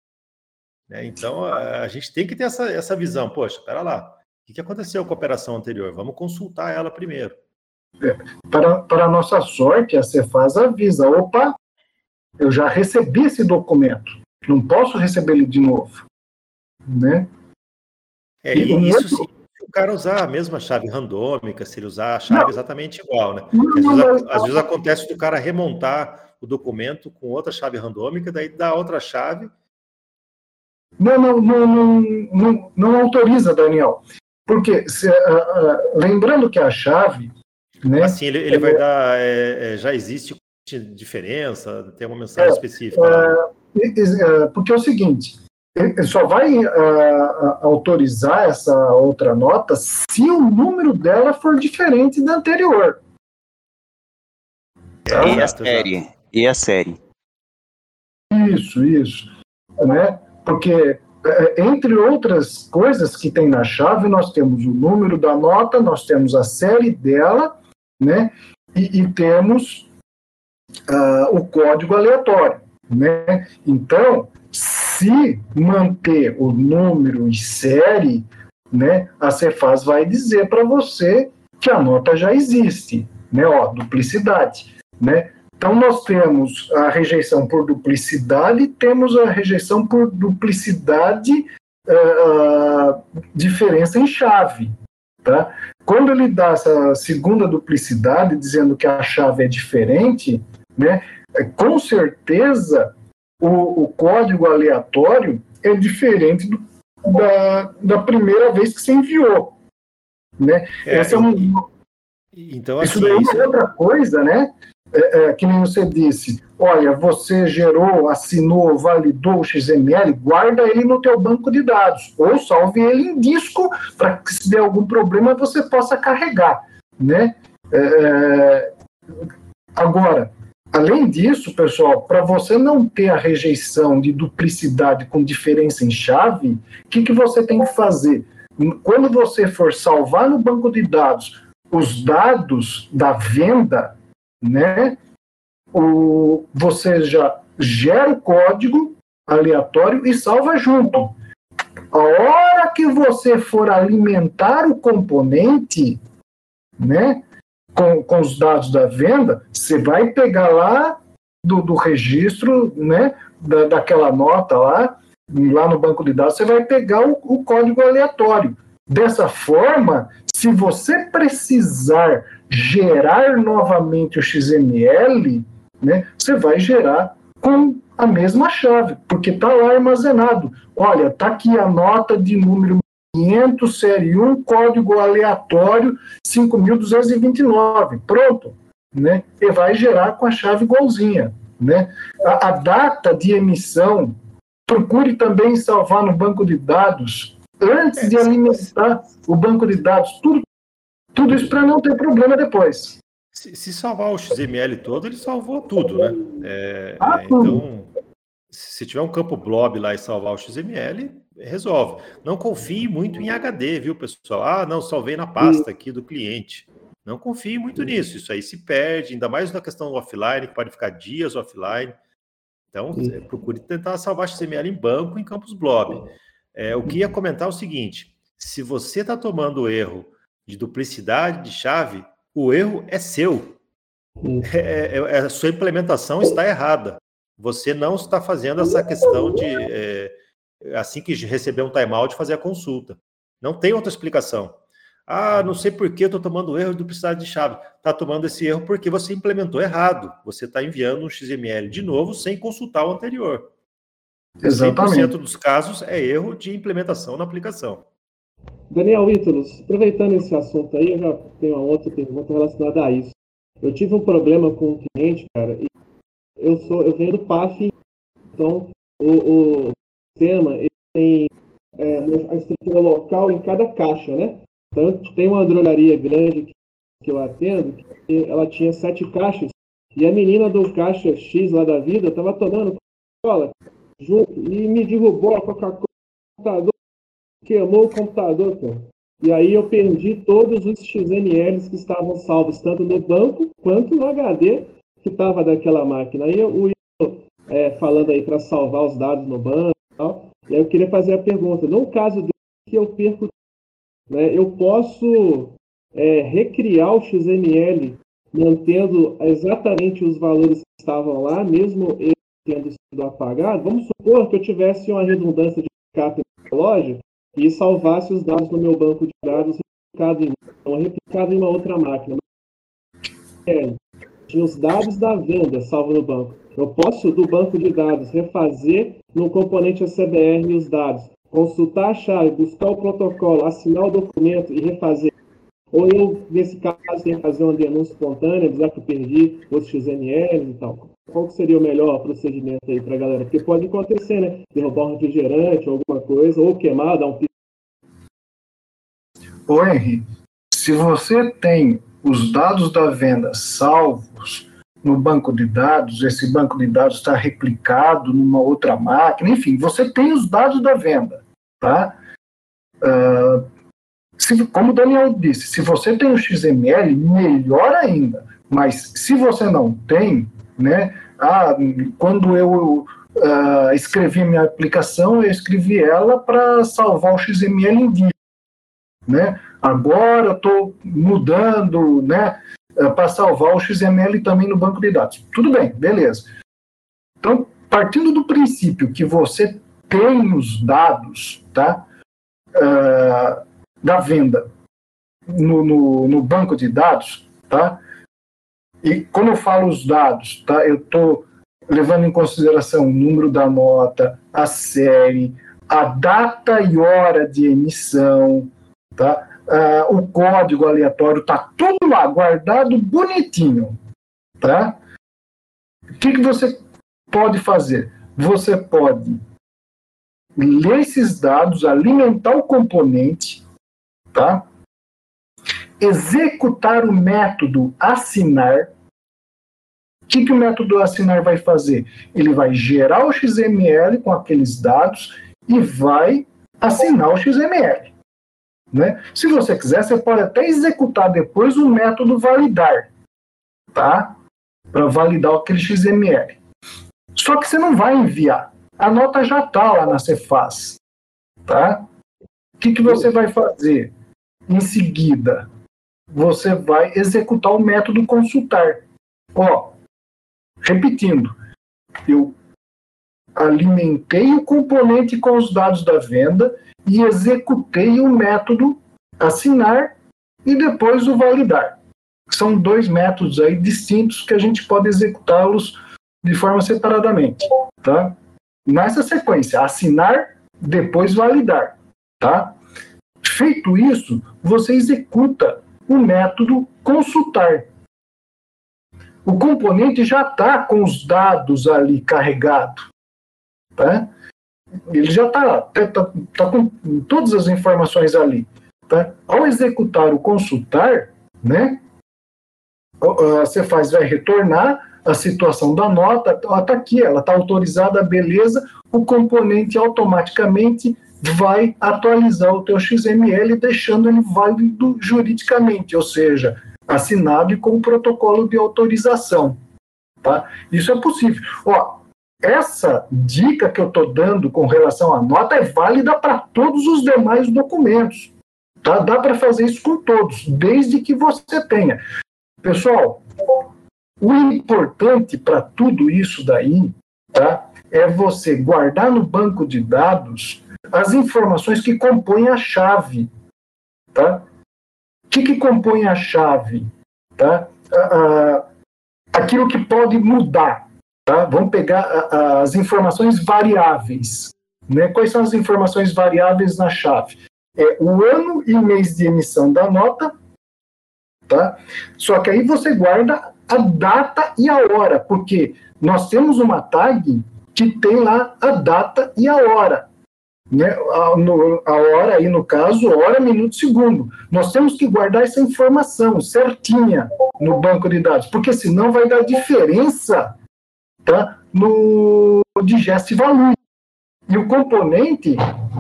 Né? Então, a, a, gente tem que ter essa, essa visão. Poxa, espera lá. O que aconteceu com a operação anterior? Vamos consultar ela primeiro. Para, para nossa sorte, a Cefaz avisa: opa, eu já recebi esse documento, não posso receber ele de novo. Né? É, e, isso se o cara usar a mesma chave randômica, se ele usar a chave não. exatamente igual, né? Não, às, vezes, às, vezes, acontece do cara remontar o documento com outra chave randômica, daí dá outra chave. Não, não, não, não, não, não autoriza, Daniel. Porque, se, uh, uh, lembrando que a chave né? Assim, ele, ele vai dar. É, é, já existe diferença? Tem uma mensagem é, específica? É, é, porque é o seguinte: ele só vai uh, autorizar essa outra nota se o número dela for diferente da anterior. Tá? E a série. E a série. Isso, isso. Né? Porque entre outras coisas que tem na chave, nós temos o número da nota, nós temos a série dela né? E, e temos uh, o código aleatório, né? Então, se manter o número e série, né, a Cefaz vai dizer para você que a nota já existe, né? Ó, duplicidade, né? Então, nós temos a rejeição por duplicidade, temos a rejeição por duplicidade, uh, diferença em chave. Tá? Quando ele dá essa segunda duplicidade, dizendo que a chave é diferente, né, com certeza o, o código aleatório é diferente do, da, da primeira vez que você enviou. Né? É, Essa é um, então, assim, isso daí é uma outra coisa, né? É, é, que nem você disse, olha, você gerou, assinou, validou o XML, guarda ele no teu banco de dados, ou salve ele em disco, para que se der algum problema você possa carregar, né? É, é agora, além disso, pessoal, para você não ter a rejeição de duplicidade com diferença em chave, o que, que você tem que fazer? Quando você for salvar no banco de dados os dados da venda, né? O, você já gera o código aleatório e salva junto. A hora que você for alimentar o componente, né, com, com os dados da venda, você vai pegar lá do, do registro, né, da, daquela nota lá, lá no banco de dados, você vai pegar o, o código aleatório. Dessa forma, se você precisar gerar novamente o XML, né, você vai gerar com a mesma chave, porque está lá armazenado. Olha, está aqui a nota de número 500, série 1, código aleatório 5229. Pronto. Né? E vai gerar com a chave igualzinha. Né? A, a data de emissão, procure também salvar no banco de dados antes de alimentar o banco de dados. Tudo tudo isso para não ter problema depois. Se, se, salvar o XML todo, ele salvou tudo, né? É, ah, é, então, se tiver um campo blob lá e salvar o XML, resolve. Não confie muito em HD, viu, pessoal? Ah, não, salvei na pasta aqui do cliente. Não confie muito nisso, isso aí se perde, ainda mais na questão offline, que pode ficar dias offline. Então, procure tentar salvar XML em banco em Campus Blob. É, o que ia comentar é o seguinte: se você está tomando erro de duplicidade de chave, o erro é seu. É, é, é, a sua implementação está errada. Você não está fazendo essa questão de, é, assim que receber um timeout, fazer a consulta. Não tem outra explicação. Ah, não sei por que eu estou tomando erro de duplicidade de chave. Está tomando esse erro porque você implementou errado. Você está enviando um XML de novo sem consultar o anterior. Exatamente. 100% dos casos é erro de implementação na aplicação. Daniel Ítalos, aproveitando esse assunto aí, eu já tenho uma outra pergunta relacionada a isso. Eu tive um problema com um cliente, cara, e eu sou, eu venho do PAF, então o, o sistema ele tem é, a estrutura local em cada caixa, né? Então tem uma drogaria grande que, eu atendo, que ela tinha sete caixas, e a menina do caixa X lá da vida estava tomando Coca-Cola junto e me derrubou a Coca-Cola queimou o computador, cara. E aí eu perdi todos os XMLs que estavam salvos, tanto no banco quanto no HD que estava daquela máquina. Aí o é, falando aí para salvar os dados no banco tal. E aí eu queria fazer a pergunta, no caso de que eu perco, né, eu posso é, recriar o XML mantendo exatamente os valores que estavam lá, mesmo ele tendo sido apagado? Vamos supor que eu tivesse uma redundância de backup na loja e salvasse os dados no meu banco de dados replicado em, então, replicado em uma outra máquina. É, tinha os dados da venda salvo no banco. Eu posso, do banco de dados, refazer no componente ACBR os dados, consultar a chave, buscar o protocolo, assinar o documento e refazer. Ou eu, nesse caso, tenho que fazer uma denúncia espontânea, dizer que eu perdi os XML e tal. Qual seria o melhor procedimento aí para a galera? Porque pode acontecer, né? Derrubar um refrigerante, alguma coisa, ou queimar, dar um pico. Ô, Henry, se você tem os dados da venda salvos no banco de dados, esse banco de dados está replicado numa outra máquina, enfim, você tem os dados da venda, tá? Uh, se, como o Daniel disse, se você tem o XML, melhor ainda. Mas se você não tem, né? Ah, quando eu uh, escrevi minha aplicação, eu escrevi ela para salvar o XML em vídeo, né? Agora estou mudando, né? Uh, para salvar o XML também no banco de dados. Tudo bem, beleza. Então, partindo do princípio que você tem os dados, tá? Uh, da venda no, no, no banco de dados, tá? E quando eu falo os dados, tá? Eu estou levando em consideração o número da nota, a série, a data e hora de emissão, tá? Uh, o código aleatório está tudo lá guardado bonitinho, tá? O que, que você pode fazer? Você pode ler esses dados, alimentar o componente, tá? executar o método assinar, o que, que o método assinar vai fazer? Ele vai gerar o XML com aqueles dados e vai assinar o XML. Né? Se você quiser, você pode até executar depois o método validar, tá? Para validar aquele XML. Só que você não vai enviar. A nota já está lá na Cefaz, tá? O que, que você vai fazer? Em seguida, você vai executar o método consultar. Ó, repetindo, eu alimentei o componente com os dados da venda e executei o método assinar e depois o validar. São dois métodos aí distintos que a gente pode executá-los de forma separadamente, tá? Nessa sequência, assinar, depois validar, tá? Feito isso, você executa o método consultar. O componente já está com os dados ali carregado. Tá? Ele já está tá, tá, tá com todas as informações ali. Tá? Ao executar o consultar, né, você faz, vai retornar a situação da nota, está aqui, ela está autorizada, beleza, o componente automaticamente vai atualizar o teu XML deixando ele válido juridicamente, ou seja, assinado e com o protocolo de autorização. Tá? Isso é possível. Ó, essa dica que eu estou dando com relação à nota é válida para todos os demais documentos. Tá? Dá para fazer isso com todos, desde que você tenha. Pessoal, o importante para tudo isso daí tá, é você guardar no banco de dados as informações que compõem a chave. Tá? O que, que compõe a chave? Tá? Ah, aquilo que pode mudar. Tá? Vamos pegar as informações variáveis. Né? Quais são as informações variáveis na chave? É o ano e mês de emissão da nota, tá? Só que aí você guarda a data e a hora, porque nós temos uma tag que tem lá a data e a hora. Né? A, no, a hora aí, no caso, hora, minuto, segundo. Nós temos que guardar essa informação certinha no banco de dados, porque senão vai dar diferença tá? no digest value. E o componente,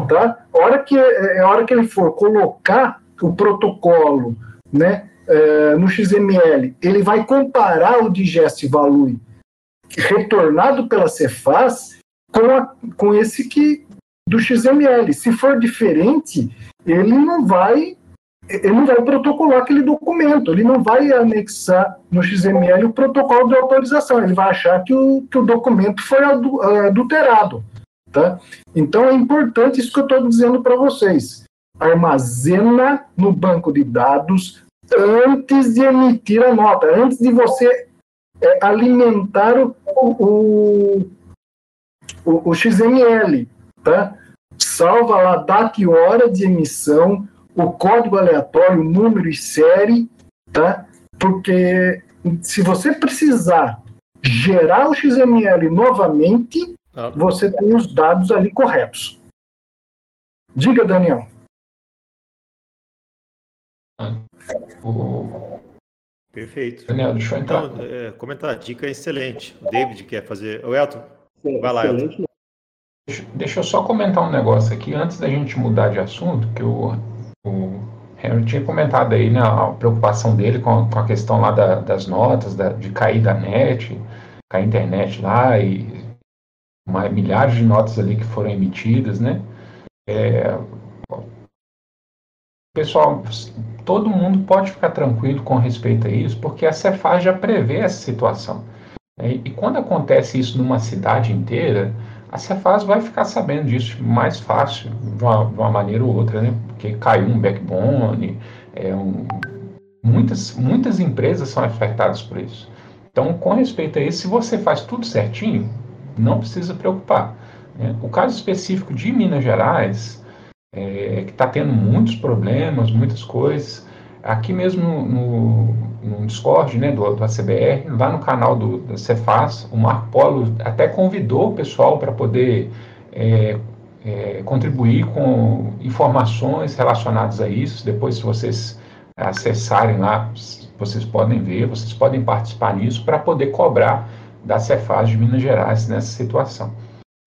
tá? hora que, é, a hora que ele for colocar o protocolo né, é, no XML, ele vai comparar o digest value retornado pela Cefaz com, a, com esse que do XML. Se for diferente, ele não vai ele não vai protocolar aquele documento, ele não vai anexar no XML o protocolo de autorização, ele vai achar que o, que o documento foi adulterado. Tá? Então é importante isso que eu estou dizendo para vocês. Armazena no banco de dados antes de emitir a nota, antes de você é, alimentar o, o, o, o XML. Tá? Salva lá data e hora de emissão, o código aleatório, número e série, tá? Porque se você precisar gerar o XML novamente, ah. você tem os dados ali corretos. Diga, Daniel. Perfeito. Daniel, deixa eu entrar. Então, é, comentar, dica excelente. O David quer fazer. O Elton, vai lá, Elton. Deixa, deixa, eu só comentar um negócio aqui antes da gente mudar de assunto, que o, o tinha comentado aí né, a preocupação dele com, com a questão lá da, das notas, da, de cair da net, cair a internet lá e uma, milhares de notas ali que foram emitidas, né? É, pessoal, todo mundo pode ficar tranquilo com respeito a isso, porque a Cefaz já prevê essa situação. Né? E quando acontece isso numa cidade inteira, a Cefaz vai ficar sabendo disso mais fácil, de uma, de uma maneira ou outra, né? Porque caiu um backbone, é um, muitas, muitas empresas são afetadas por isso. Então, com respeito a isso, se você faz tudo certinho, não precisa preocupar. Né? O caso específico de Minas Gerais, é, que está tendo muitos problemas, muitas coisas, aqui mesmo no, no Discord né, do, do ACBR, lá no canal do, da Cefaz, o Marco Polo até convidou o pessoal para poder é, é, contribuir com informações relacionadas a isso. Depois, se vocês acessarem lá, vocês podem ver, vocês podem participar nisso para poder cobrar da Cefaz de Minas Gerais nessa situação.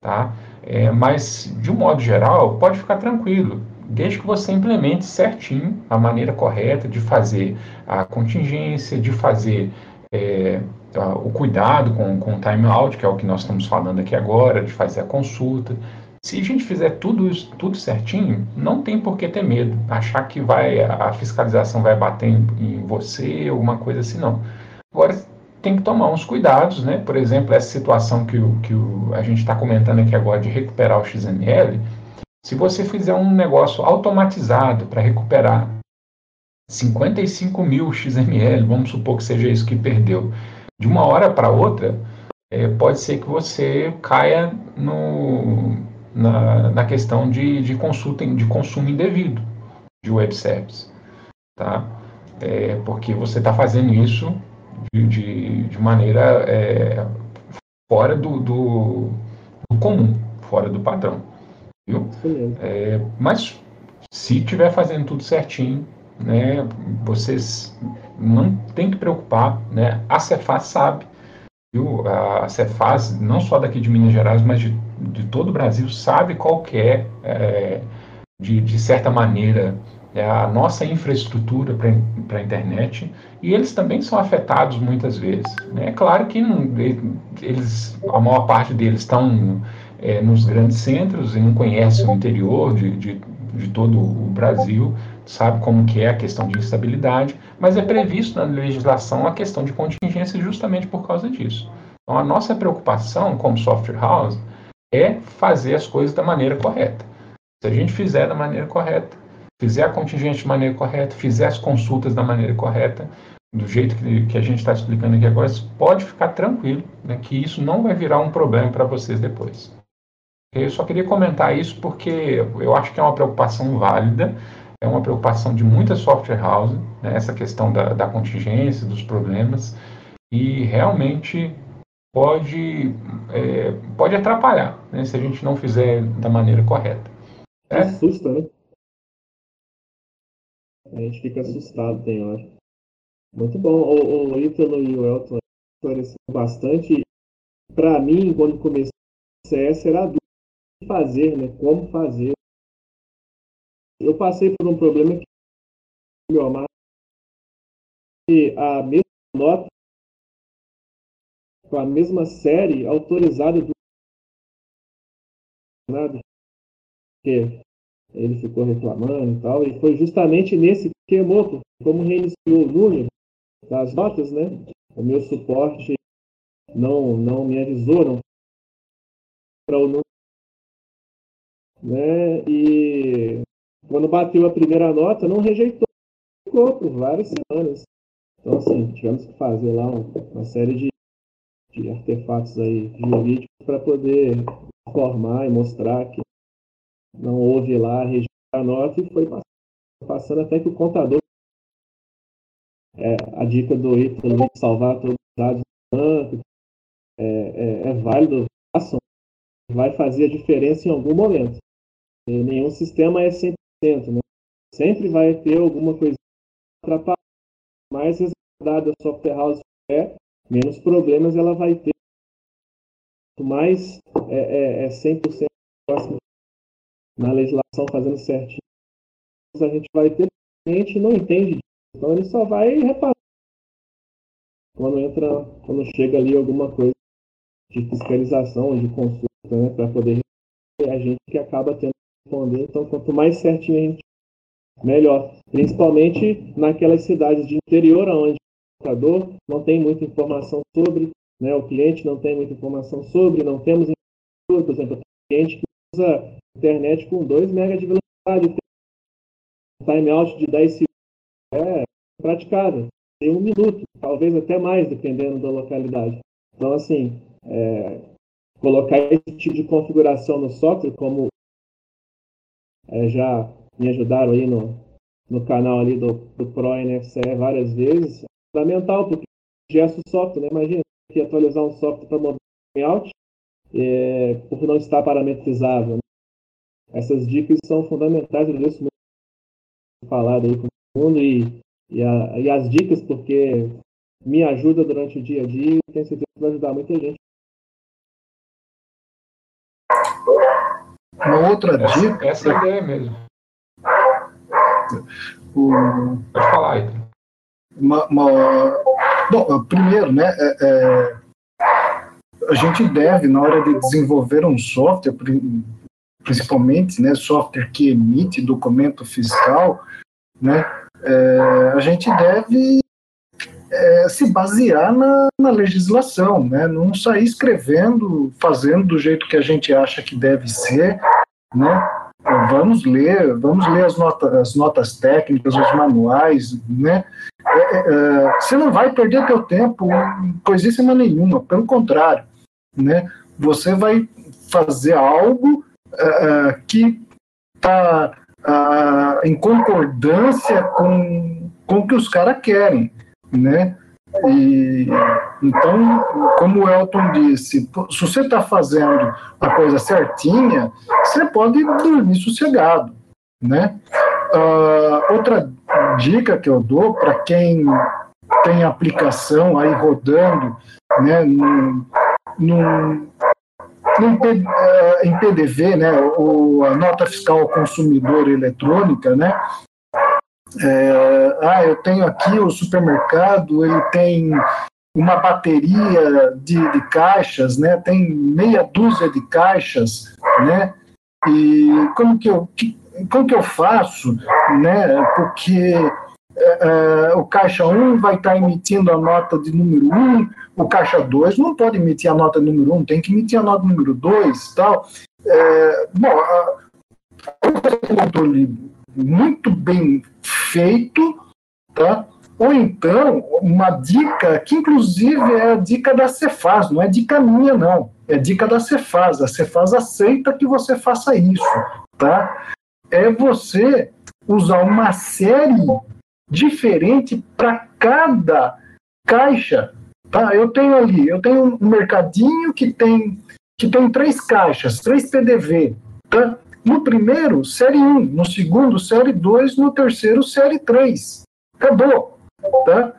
Tá? É, mas, de um modo geral, pode ficar tranquilo desde que você implemente certinho a maneira correta de fazer a contingência, de fazer é, o cuidado com, com o timeout, que é o que nós estamos falando aqui agora, de fazer a consulta. Se a gente fizer tudo isso, tudo certinho, não tem por que ter medo, achar que vai a fiscalização vai bater em, em você, alguma coisa assim, não. Agora, tem que tomar uns cuidados, né? Por exemplo, essa situação que, o, que o, a gente está comentando aqui agora de recuperar o XML, se você fizer um negócio automatizado para recuperar 55 mil XML, vamos supor que seja isso que perdeu, de uma hora para outra, é, pode ser que você caia no, na, na questão de, de consulta, de consumo indevido de web service, tá? É, porque você está fazendo isso de, de, de maneira é, fora do, do, do comum, fora do padrão viu? É, mas se estiver fazendo tudo certinho, né, vocês não tem que preocupar, né? A Cefaz sabe, viu? A Cefaz, não só daqui de Minas Gerais, mas de, de todo o Brasil, sabe qual que é, é de, de certa maneira, é a nossa infraestrutura para a internet e eles também são afetados muitas vezes. Né? É claro que não, eles, a maior parte deles estão é, nos grandes centros e não conhecem o interior de, de, de todo o Brasil, sabe como que é a questão de instabilidade, mas é previsto na legislação a questão de contingência justamente por causa disso. Então a nossa preocupação como software house é fazer as coisas da maneira correta. Se a gente fizer da maneira correta, fizer a contingente de maneira correta, fizer as consultas da maneira correta, do jeito que, que a gente está explicando aqui agora, pode ficar tranquilo né, que isso não vai virar um problema para vocês depois. Eu só queria comentar isso porque eu acho que é uma preocupação válida, é uma preocupação de muita software house, né, essa questão da, da contingência, dos problemas, e realmente pode, é, pode atrapalhar né, se a gente não fizer da maneira correta. É? Assusta, né? A gente fica assustado, tem hora. Muito bom. O, o Ítalo e o Elton esclareceram bastante. Para mim, quando comecei a CS, era dúvida fazer, né? Como fazer. Eu passei por um problema que meu amado a mesma nota com a mesma série autorizada do nada que ele ficou reclamando e tal, e foi justamente nesse que queimou, como reiniciou o número das notas, né? O meu suporte não, não me avisou, não para o número, né? E quando bateu a primeira nota, não rejeitou, ficou por várias semanas. Então, assim, tivemos que fazer lá uma série de, de artefatos aí jurídicos para poder informar e mostrar que não houve lá registrar a nota e foi passando, até que o contador é, a dica do Ítalo de salvar todos os dados do banco é, é, é válido, façam, vai fazer a diferença em algum momento. Nenhum sistema é 100%, né? Sempre vai ter alguma coisa atrapalhada, mais resguardada a software house é, menos problemas ela vai ter. Quanto mais é, é, é 100% próximo na legislação fazendo certinho, a gente vai ter gente não entende então ele só vai reparar quando entra, quando chega ali alguma coisa de fiscalização, de consulta, né, para poder a gente que acaba tendo responder. Então, quanto mais certinho a gente, melhor. Principalmente naquelas cidades de interior, onde o computador não tem muita informação sobre, né, o cliente não tem muita informação sobre, não temos, por exemplo, cliente que usa internet com 2 MB de velocidade, timeout de 10 segundos é praticável. Tem um minuto, talvez até mais, dependendo da localidade. Então, assim, é, colocar esse tipo de configuração no software, como é, já me ajudaram aí no, no canal ali do, do Pro NFCE várias vezes, é fundamental, porque gesta o software, né? Imagina que atualizar um software para mobile layout é, por não estar parametrizável. Né? Essas dicas são fundamentais, eu deixo muito falado aí com mundo e, e, a, e, as dicas, porque me ajuda durante o dia a dia e tenho certeza que vai ajudar muita gente. Uma outra essa, dica. Essa é a ideia mesmo. O... Pode falar, aí. Uma, uma... Bom, primeiro, né, é, é, a gente deve, na hora de desenvolver um software, principalmente né, software que emite documento fiscal, né, é, a gente deve é, se basear na, na, legislação, né? não sair escrevendo, fazendo do jeito que a gente acha que deve ser, né? Vamos ler, vamos ler as notas, as notas técnicas, os manuais, né? É, é, é você não vai perder teu tempo coisíssima nenhuma, pelo contrário, né? Você vai fazer algo é, que está ah, em concordância com, com o que os caras querem, né? E, então, como o Elton disse, se você está fazendo a coisa certinha, você pode dormir sossegado, né? Ah, outra dica que eu dou para quem tem aplicação aí rodando, né, num, num, em PDV, né, o, a nota fiscal consumidor eletrônica, né, É, ah, eu tenho aqui o supermercado, ele tem uma bateria de, de caixas, né? Tem meia dúzia de caixas, né? E como que eu, como que eu faço, né? Porque é, o caixa 1 vai estar emitindo a nota de número 1, o caixa 2 não pode emitir a nota número 1, tem que emitir a nota número 2 tal. É, bom, um controle muito bem feito, tá? Ou então, uma dica, que inclusive é a dica da Cefaz, não é dica minha, não. É dica da Cefaz. A Cefaz aceita que você faça isso, tá? É você usar uma série diferente para cada caixa, tá? Eu tenho ali, eu tenho um mercadinho que tem que tem três caixas, três PDV, tá? No primeiro, série 1, no segundo, série 2, no terceiro, série 3. Acabou. Tá?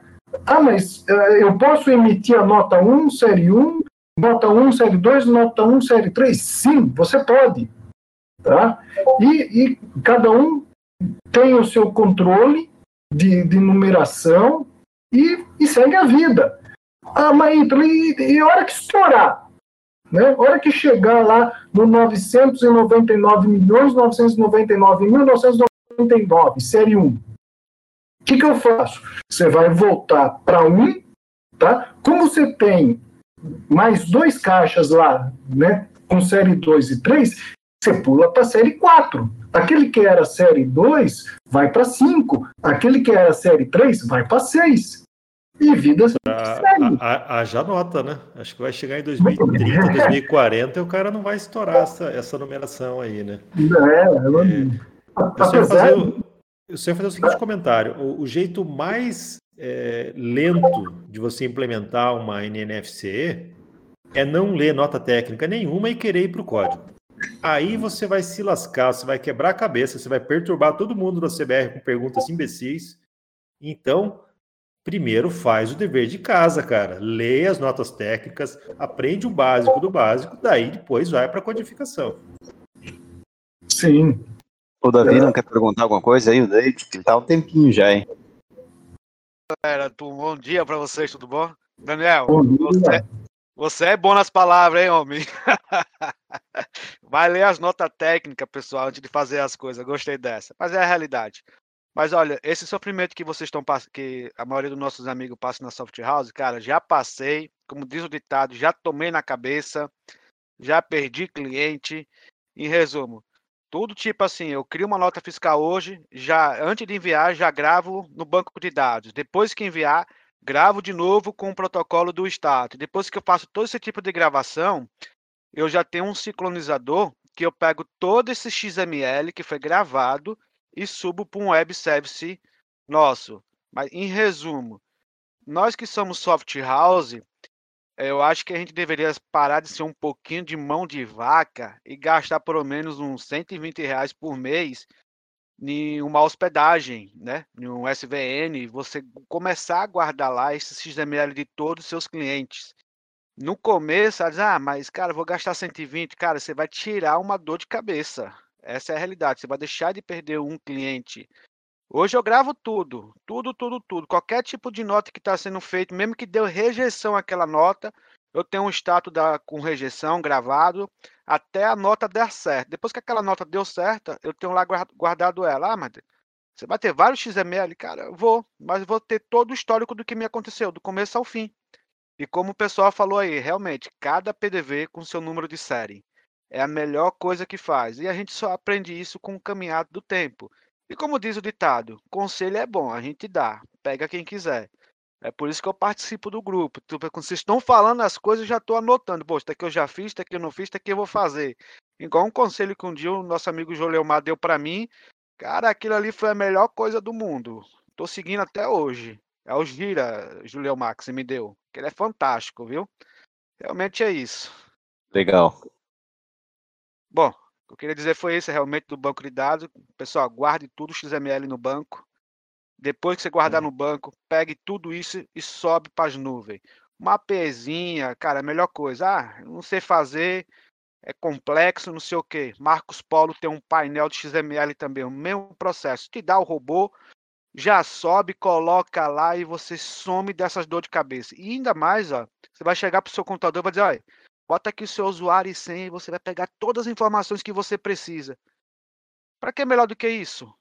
Ah, mas uh, eu posso emitir a nota 1, série 1, nota 1, série 2, nota 1, série 3? Sim, você pode. Tá? E, e cada um tem o seu controle de, de numeração e, e, segue a vida. Ah, mas e, e a hora que estourar? Né? A hora que chegar lá no 999 milhões 999 mil 999, série 1, que, que eu faço? Você vai voltar para um, tá? Como você tem mais dois caixas lá, né? Com série 2 e 3, você pula para série 4. Aquele que era série 2 vai para 5. Aquele que era série 3 vai para 6. E vida a, a, já nota, né? Acho que vai chegar em 2030, 2040 e o cara não vai estourar essa, essa numeração aí, né? É, eu, é, fazer, eu só ia fazer o seguinte comentário: o, o jeito mais é, lento de você implementar uma NNFCE é não ler nota técnica nenhuma e querer ir para o código. Aí você vai se lascar, você vai quebrar a cabeça, você vai perturbar todo mundo da CBR com perguntas imbecis. Então, primeiro faz o dever de casa, cara. Leia as notas técnicas, aprende o básico do básico, daí depois vai para a codificação. Sim, o Davi não quer perguntar alguma coisa aí, o David? Que tá um tempinho já, hein? Galera, bom dia para vocês, tudo bom? Daniel, você, você, é bom nas palavras, hein, homem? Vai ler as notas técnicas, pessoal, antes de fazer as coisas. Gostei dessa. Mas é a realidade. Mas olha, esse sofrimento que vocês estão que a maioria dos nossos amigos passa na Soft House, cara, já passei, como diz o ditado, já tomei na cabeça, já perdi cliente. Em resumo, tudo tipo assim, eu crio uma nota fiscal hoje, já antes de enviar, já gravo no banco de dados. Depois que enviar, gravo de novo com o protocolo do Estado. Depois que eu faço todo esse tipo de gravação, eu já tenho um sincronizador que eu pego todo esse XML que foi gravado e subo para um web service nosso. Mas em resumo, nós que somos soft house, eu acho que a gente deveria parar de ser um pouquinho de mão de vaca e gastar pelo menos uns 120 reais por mês em uma hospedagem, né? Em um SVN, você começar a guardar lá esse XML de todos os seus clientes. No começo, ela diz, ah, mas cara, vou gastar 120, cara, você vai tirar uma dor de cabeça. Essa é a realidade. Você vai deixar de perder um cliente Hoje eu gravo tudo, tudo, tudo, tudo. Qualquer tipo de nota que está sendo feito, mesmo que deu rejeição àquela nota, eu tenho um status da, com rejeição gravado até a nota dar certo. Depois que aquela nota deu certo, eu tenho lá guardado ela. Ah, mas você vai ter vários XML? Cara, eu vou, mas vou ter todo o histórico do que me aconteceu, do começo ao fim. E como o pessoal falou aí, realmente, cada PDV com seu número de série é a melhor coisa que faz. E a gente só aprende isso com o caminhado do tempo. E como diz o ditado, conselho é bom, a gente dá, pega quem quiser. É por isso que eu participo do grupo. Tipo, vocês estão falando as coisas, eu já estou anotando. Pô, isso aqui eu já fiz, isso aqui eu não fiz, isso aqui eu vou fazer. Igual um conselho que um dia o nosso amigo Joleomar deu para mim. Cara, aquilo ali foi a melhor coisa do mundo. Estou seguindo até hoje. É o Gira, que você me deu. Que ele é fantástico, viu? Realmente é isso. Legal. Bom, o que eu queria dizer foi isso, realmente, do banco de dados. Pessoal, guarde tudo XML no banco. Depois que você guardar no banco, pegue tudo isso e sobe para as nuvens. Uma APzinha, cara, a melhor coisa. Ah, não sei fazer, é complexo, não sei o quê. Marcos Polo tem um painel de XML também, o mesmo processo. Te dá o robô já sobe, coloca lá e você some dessas dor de cabeça. E ainda mais, ó, você vai chegar para o seu computador e vai dizer, olha, bota aqui o seu usuário e senha e você vai pegar todas as informações que você precisa. Para que melhor do que isso?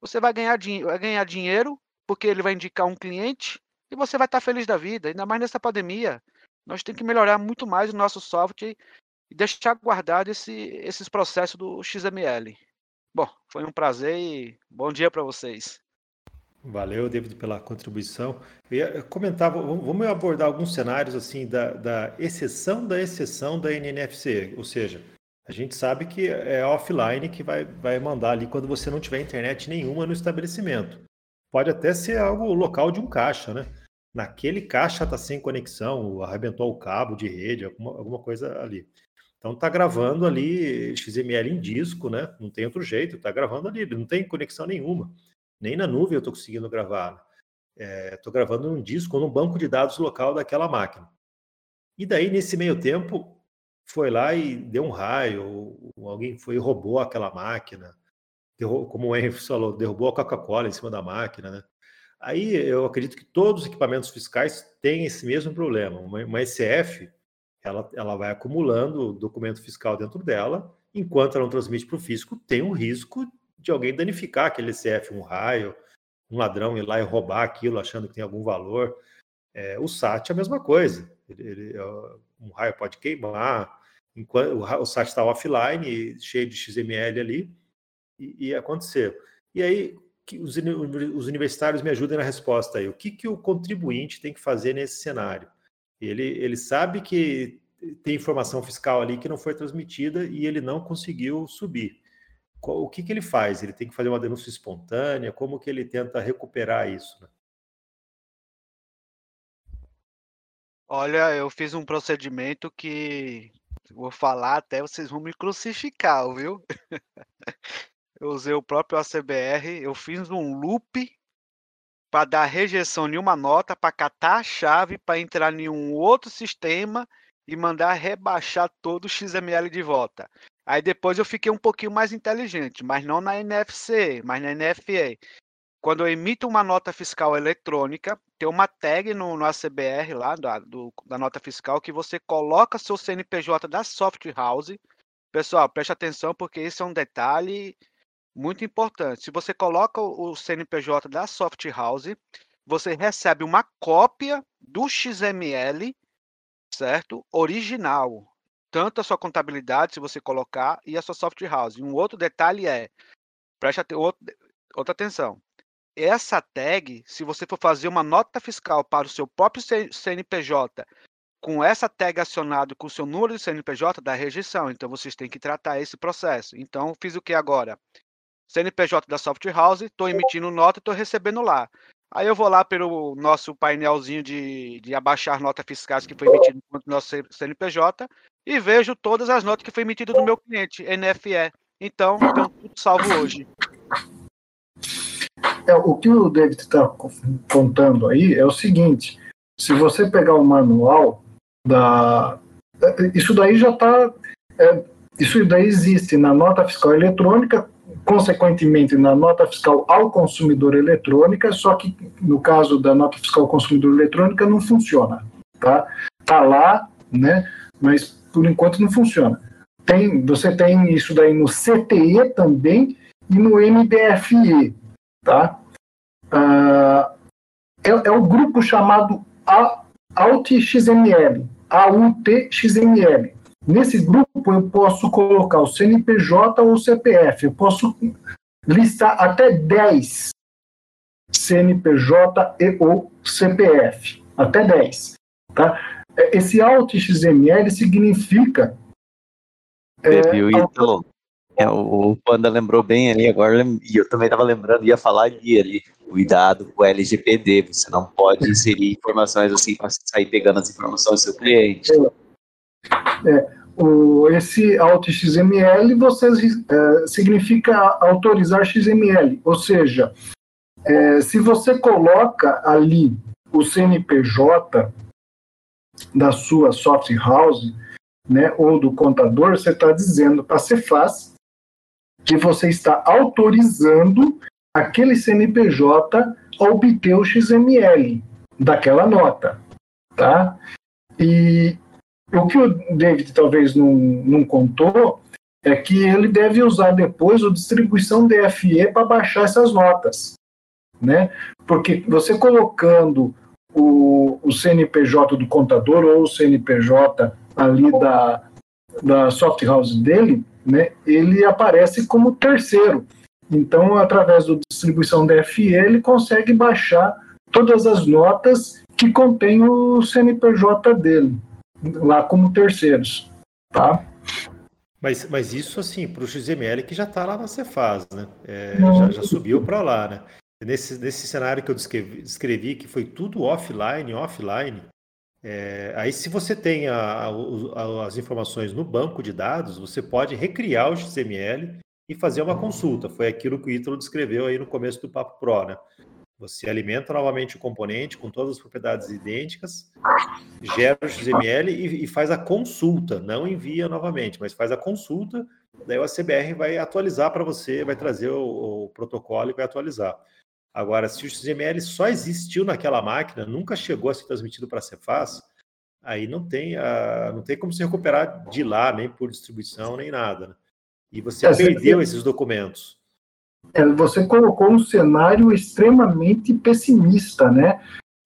Você vai ganhar, vai ganhar dinheiro, porque ele vai indicar um cliente e você vai estar feliz da vida, ainda mais nessa pandemia. Nós temos que melhorar muito mais o nosso software e deixar guardado esse, esses processos do XML. Bom, foi um prazer e bom dia para vocês. Valeu, David, pela contribuição. Eu ia comentar, vamos abordar alguns cenários assim da, da exceção da exceção da NNFC, ou seja, a gente sabe que é offline que vai, vai mandar ali quando você não tiver internet nenhuma no estabelecimento. Pode até ser algo local de um caixa, né? Naquele caixa está sem conexão, arrebentou o cabo de rede, alguma, alguma coisa ali. Então está gravando ali XML em disco, né? Não tem outro jeito, está gravando ali, não tem conexão nenhuma. Nem na nuvem eu estou conseguindo gravar. Estou é, gravando num disco ou num banco de dados local daquela máquina. E daí, nesse meio tempo, foi lá e deu um raio, alguém foi e roubou aquela máquina, como o Henry falou, derrubou a Coca-Cola em cima da máquina, né? Aí eu acredito que todos os equipamentos fiscais têm esse mesmo problema. Uma, uma ECF, ela, ela vai acumulando documento fiscal dentro dela, enquanto ela não transmite para o fisco, tem um risco de alguém danificar aquele ECF, um raio, um ladrão ir lá e roubar aquilo achando que tem algum valor. É, o SAT é a mesma coisa. Ele, ele, um raio pode queimar, enquanto o, o SAT está offline, cheio de XML ali, e, e aconteceu. E aí, que os, os, universitários me ajudem na resposta aí. O que, que o contribuinte tem que fazer nesse cenário? Ele, ele sabe que tem informação fiscal ali que não foi transmitida e ele não conseguiu subir. O que, que ele faz? Ele tem que fazer uma denúncia espontânea? Como que ele tenta recuperar isso? Né? Olha, eu fiz um procedimento que vou falar até vocês vão me crucificar, viu? eu usei o próprio ACBR, eu fiz um loop para dar rejeição em uma nota, para catar a chave, para entrar em um outro sistema e mandar rebaixar todo o XML de volta. Aí depois eu fiquei um pouquinho mais inteligente, mas não na NFC, mas na NFA. Quando eu emito uma nota fiscal eletrônica, tem uma tag no, no ACBR lá da, do, da nota fiscal que você coloca seu CNPJ da soft house. Pessoal, preste atenção porque esse é um detalhe muito importante. Se você coloca o CNPJ da soft house, você recebe uma cópia do XML, certo? Original. Tanto a sua contabilidade, se você colocar, e a sua soft house. Um outro detalhe é, preste outra atenção. Essa tag, se você for fazer uma nota fiscal para o seu próprio CNPJ, com essa tag acionado com o seu número de CNPJ, dá rejeição. Então, vocês têm que tratar esse processo. Então, fiz o que agora? CNPJ da Soft House, estou emitindo nota e estou recebendo lá. Aí eu vou lá pelo nosso painelzinho de, de abaixar notas fiscais que foi emitido no nosso CNPJ e vejo todas as notas que foi emitido do meu cliente, NFE. Então, tenho tudo salvo hoje. É, o que o David está contando aí é o seguinte: se você pegar o manual da. Isso daí já está. É, isso daí existe na nota fiscal eletrônica consequentemente na nota fiscal ao consumidor eletrônica, só que no caso da nota fiscal ao consumidor eletrônica não funciona, tá? Tá lá, né? Mas por enquanto não funciona. Tem, você tem isso daí no CTE também e no MDFE, tá? Ah, é, é o grupo chamado AUT-XML, AUT-XML. Nesse grupo eu posso colocar o CNPJ ou o CPF. Eu posso listar até 10 CNPJ e ou CPF. Até 10. Tá? Esse Alt XML significa. É, Viu, Ítalo? É, o Panda lembrou bem ali agora, e eu também estava lembrando, ia falar ali, ali, cuidado com o LGPD, você não pode inserir informações assim para sair pegando as informações do seu cliente. É, é, o, esse auto XML você, é, significa autorizar XML, ou seja, é, se você coloca ali o CNPJ da sua soft house, né, ou do contador, você está dizendo para a Cefaz que você está autorizando aquele CNPJ a obter o XML daquela nota, tá? E o que o David talvez não, não contou é que ele deve usar depois o distribuição DFE para baixar essas notas, né? Porque você colocando o, o CNPJ do contador ou o CNPJ ali da, da soft house dele, né, ele aparece como terceiro. Então, através da distribuição DFE, ele consegue baixar todas as notas que contém o CNPJ dele, lá como terceiros. Tá? Mas, mas isso, assim, para o XML que já está lá na Cefaz, né? É, já, já, subiu para lá, né? Nesse, nesse cenário que eu descrevi, descrevi, que foi tudo offline, offline, é, aí se você tem a, a, as informações no banco de dados, você pode recriar o XML e fazer uma consulta. Foi aquilo que o Ítalo descreveu aí no começo do Papo Pro, né? Você alimenta novamente o componente com todas as propriedades idênticas, gera o XML e, e, faz a consulta, não envia novamente, mas faz a consulta, daí o ACBR vai atualizar para você, vai trazer o, o, protocolo e vai atualizar. Agora, se o XML só existiu naquela máquina, nunca chegou a ser transmitido para a Cefaz, aí não tem, a, não tem como se recuperar de lá, nem por distribuição, nem nada. Né? E você é, perdeu esses documentos é, você colocou um cenário extremamente pessimista, né?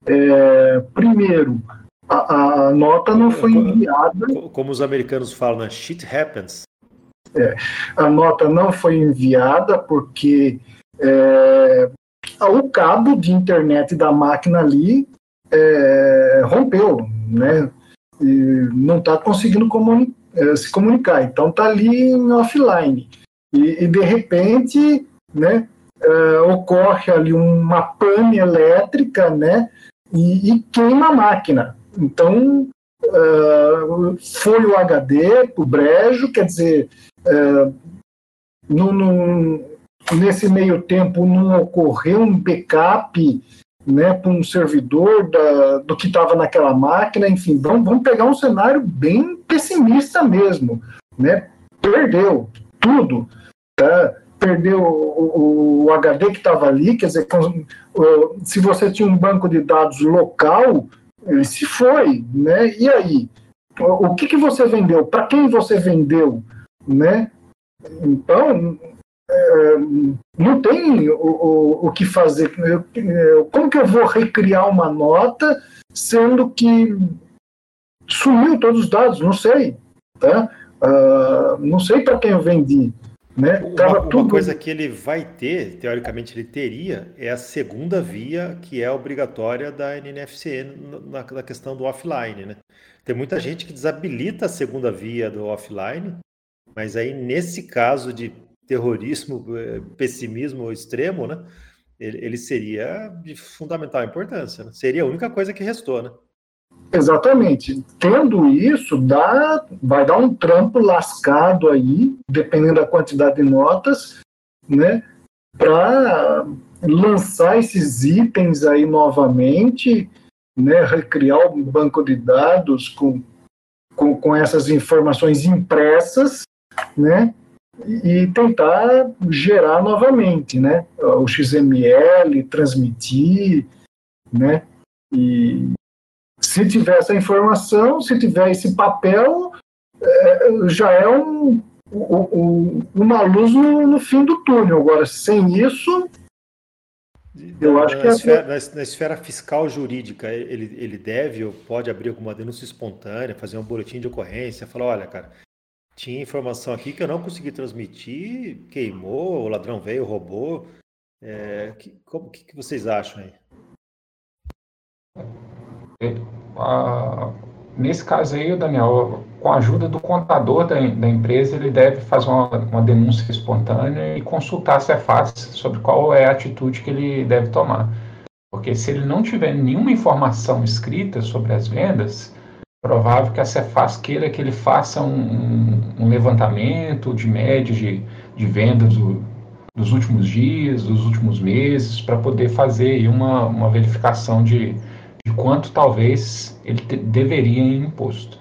É, primeiro, a, a, nota não foi enviada. Como os americanos falam, né? shit happens. É, a nota não foi enviada porque é, o cabo de internet da máquina ali é, rompeu, né? E não está conseguindo comuni é, se comunicar, então está ali em offline. E, e de repente né, uh, ocorre ali uma pane elétrica, né, e, e queima a máquina. Então, uh, foi o HD, o brejo, quer dizer, uh, no, no, nesse meio tempo não ocorreu um backup né, para um servidor da, do que estava naquela máquina, enfim, vamos, vamos pegar um cenário bem pessimista mesmo, né? Perdeu tudo, tá? Perdeu o, o, HD que estava ali, quer dizer, se você tinha um banco de dados local, ele se foi, né? E aí? O que, que você vendeu? Para quem você vendeu, né? Então, é, não tem o, o, o que fazer. Eu, como que eu vou recriar uma nota sendo que sumiu todos os dados? Não sei, tá? Uh, não sei para quem eu vendi. Né? Uma, tudo... uma, coisa que ele vai ter, teoricamente ele teria, é a segunda via que é obrigatória da NNFC na, na questão do offline. Né? Tem muita gente que desabilita a segunda via do offline, mas aí nesse caso de terrorismo, eh, pessimismo extremo, né? ele, ele seria de fundamental importância. Né? Seria a única coisa que restou. Né? Exatamente. Tendo isso, dá, vai dar um trampo lascado aí, dependendo da quantidade de notas, né? Para lançar esses itens aí novamente, né? Recriar um banco de dados com, com, com essas informações impressas, né? E tentar gerar novamente, né? O XML, transmitir, né? E, se tiver essa informação, se tiver esse papel, é, já é um, um, uma luz no, no, fim do túnel. Agora, sem isso, eu na, acho que... Na, é... esfera, na, na, esfera fiscal jurídica, ele, ele deve ou pode abrir alguma denúncia espontânea, fazer um boletim de ocorrência, falar, olha, cara, tinha informação aqui que eu não consegui transmitir, queimou, o ladrão veio, roubou. É, que, como, que, que vocês acham aí? Nesse caso aí, Daniel, com a ajuda do contador da, da empresa, ele deve fazer uma, uma, denúncia espontânea e consultar a Cefaz sobre qual é a atitude que ele deve tomar. Porque se ele não tiver nenhuma informação escrita sobre as vendas, provável que a Cefaz queira que ele faça um, um, um levantamento de média de, de vendas do, dos últimos dias, dos últimos meses, para poder fazer uma, uma verificação de, de quanto talvez ele te, deveria em imposto.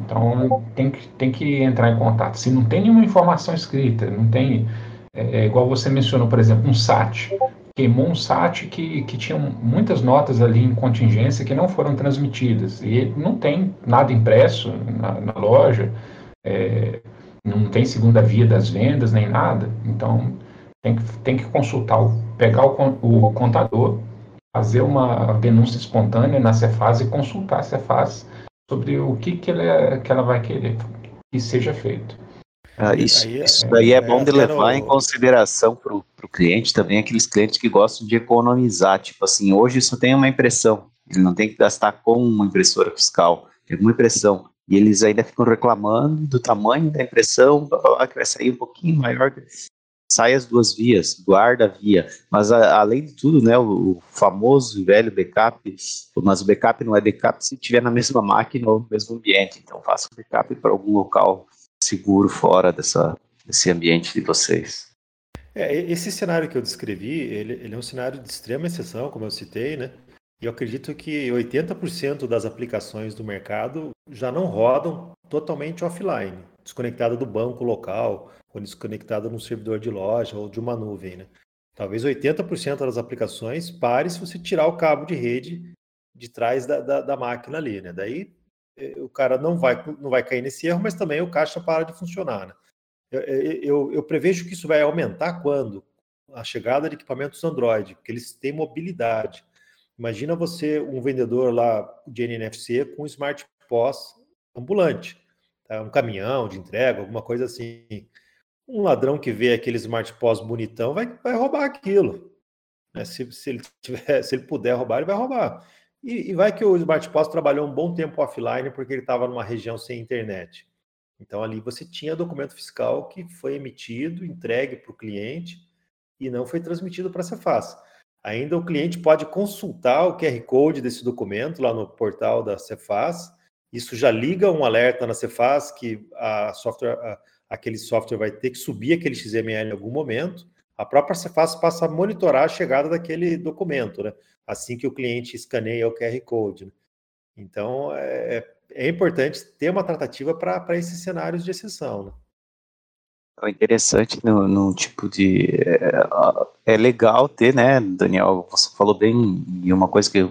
Então tem que, tem que entrar em contato. Se não tem nenhuma informação escrita, não tem É, é igual você mencionou, por exemplo, um SAT. Queimou um SAT que, que tinha muitas notas ali em contingência que não foram transmitidas. E não tem nada impresso na, na loja, é, não tem segunda via das vendas, nem nada. Então, tem que, tem que consultar, pegar o, o contador, fazer uma denúncia espontânea na Cefaz e consultar a Cefaz sobre o que, que, ela, que ela vai querer que seja feito. Ah, isso, aí, isso é, daí é, é bom de levar no... em consideração para o cliente também, aqueles clientes que gostam de economizar. Tipo assim, hoje só tem uma impressão, ele não tem que gastar com uma impressora fiscal, tem uma impressão. E eles ainda ficam reclamando do tamanho da impressão, que vai sair um pouquinho maior sai as duas vias, guarda a via. Mas a, além de tudo, né, o, o famoso e velho backup, mas o backup não é backup se estiver na mesma máquina ou no mesmo ambiente. Então faça um backup para algum local seguro fora dessa, desse ambiente de vocês. É, esse cenário que eu descrevi, ele, ele é um cenário de extrema exceção, como eu citei, né? E eu acredito que 80% das aplicações do mercado já não rodam totalmente offline, desconectada do banco local, ou desconectada num servidor de loja ou de uma nuvem, né? Talvez 80% das aplicações pare se você tirar o cabo de rede de trás da, da, da máquina ali, né? Daí eh, o cara não vai, não vai cair nesse erro, mas também o caixa para de funcionar, né? Eu, eu, eu prevejo que isso vai aumentar quando? A chegada de equipamentos Android, porque eles têm mobilidade. Imagina você, um vendedor lá de NNFC com um Smart POS ambulante, tá? um caminhão de entrega, alguma coisa assim um ladrão que vê aquele smart POS bonitão vai, vai roubar aquilo. Né? Se, se, ele tiver, se ele puder roubar, ele vai roubar. E, e vai que o smart POS trabalhou um bom tempo offline porque ele estava numa região sem internet. Então ali você tinha documento fiscal que foi emitido, entregue para o cliente e não foi transmitido para a Cefaz. Ainda o cliente pode consultar o QR Code desse documento lá no portal da Cefaz. Isso já liga um alerta na Cefaz que a software, a, aquele software vai ter que subir aquele XML em algum momento, a própria Cefaz passa a monitorar a chegada daquele documento, né? assim que o cliente escaneia o QR Code. Né? Então, é, é importante ter uma tratativa para esses cenários de exceção. Né? É interessante no, no, tipo de. É, é, legal ter, né, Daniel? Você falou bem, e uma coisa que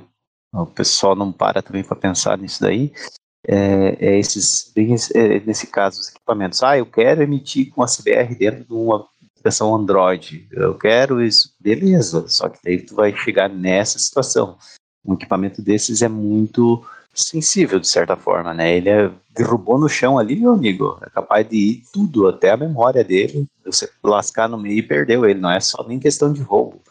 o pessoal não para também para pensar nisso daí, é, é esses, é, nesse caso, os equipamentos. Ah, eu quero emitir com a CBR dentro de uma aplicação Android. Eu quero isso, beleza. Só que daí tu vai chegar nessa situação. Um equipamento desses é muito sensível, de certa forma, né? Ele é, derrubou no chão ali, meu amigo. É capaz de ir tudo, até a memória dele. Você lascar no meio e perdeu ele. Não é só nem questão de roubo.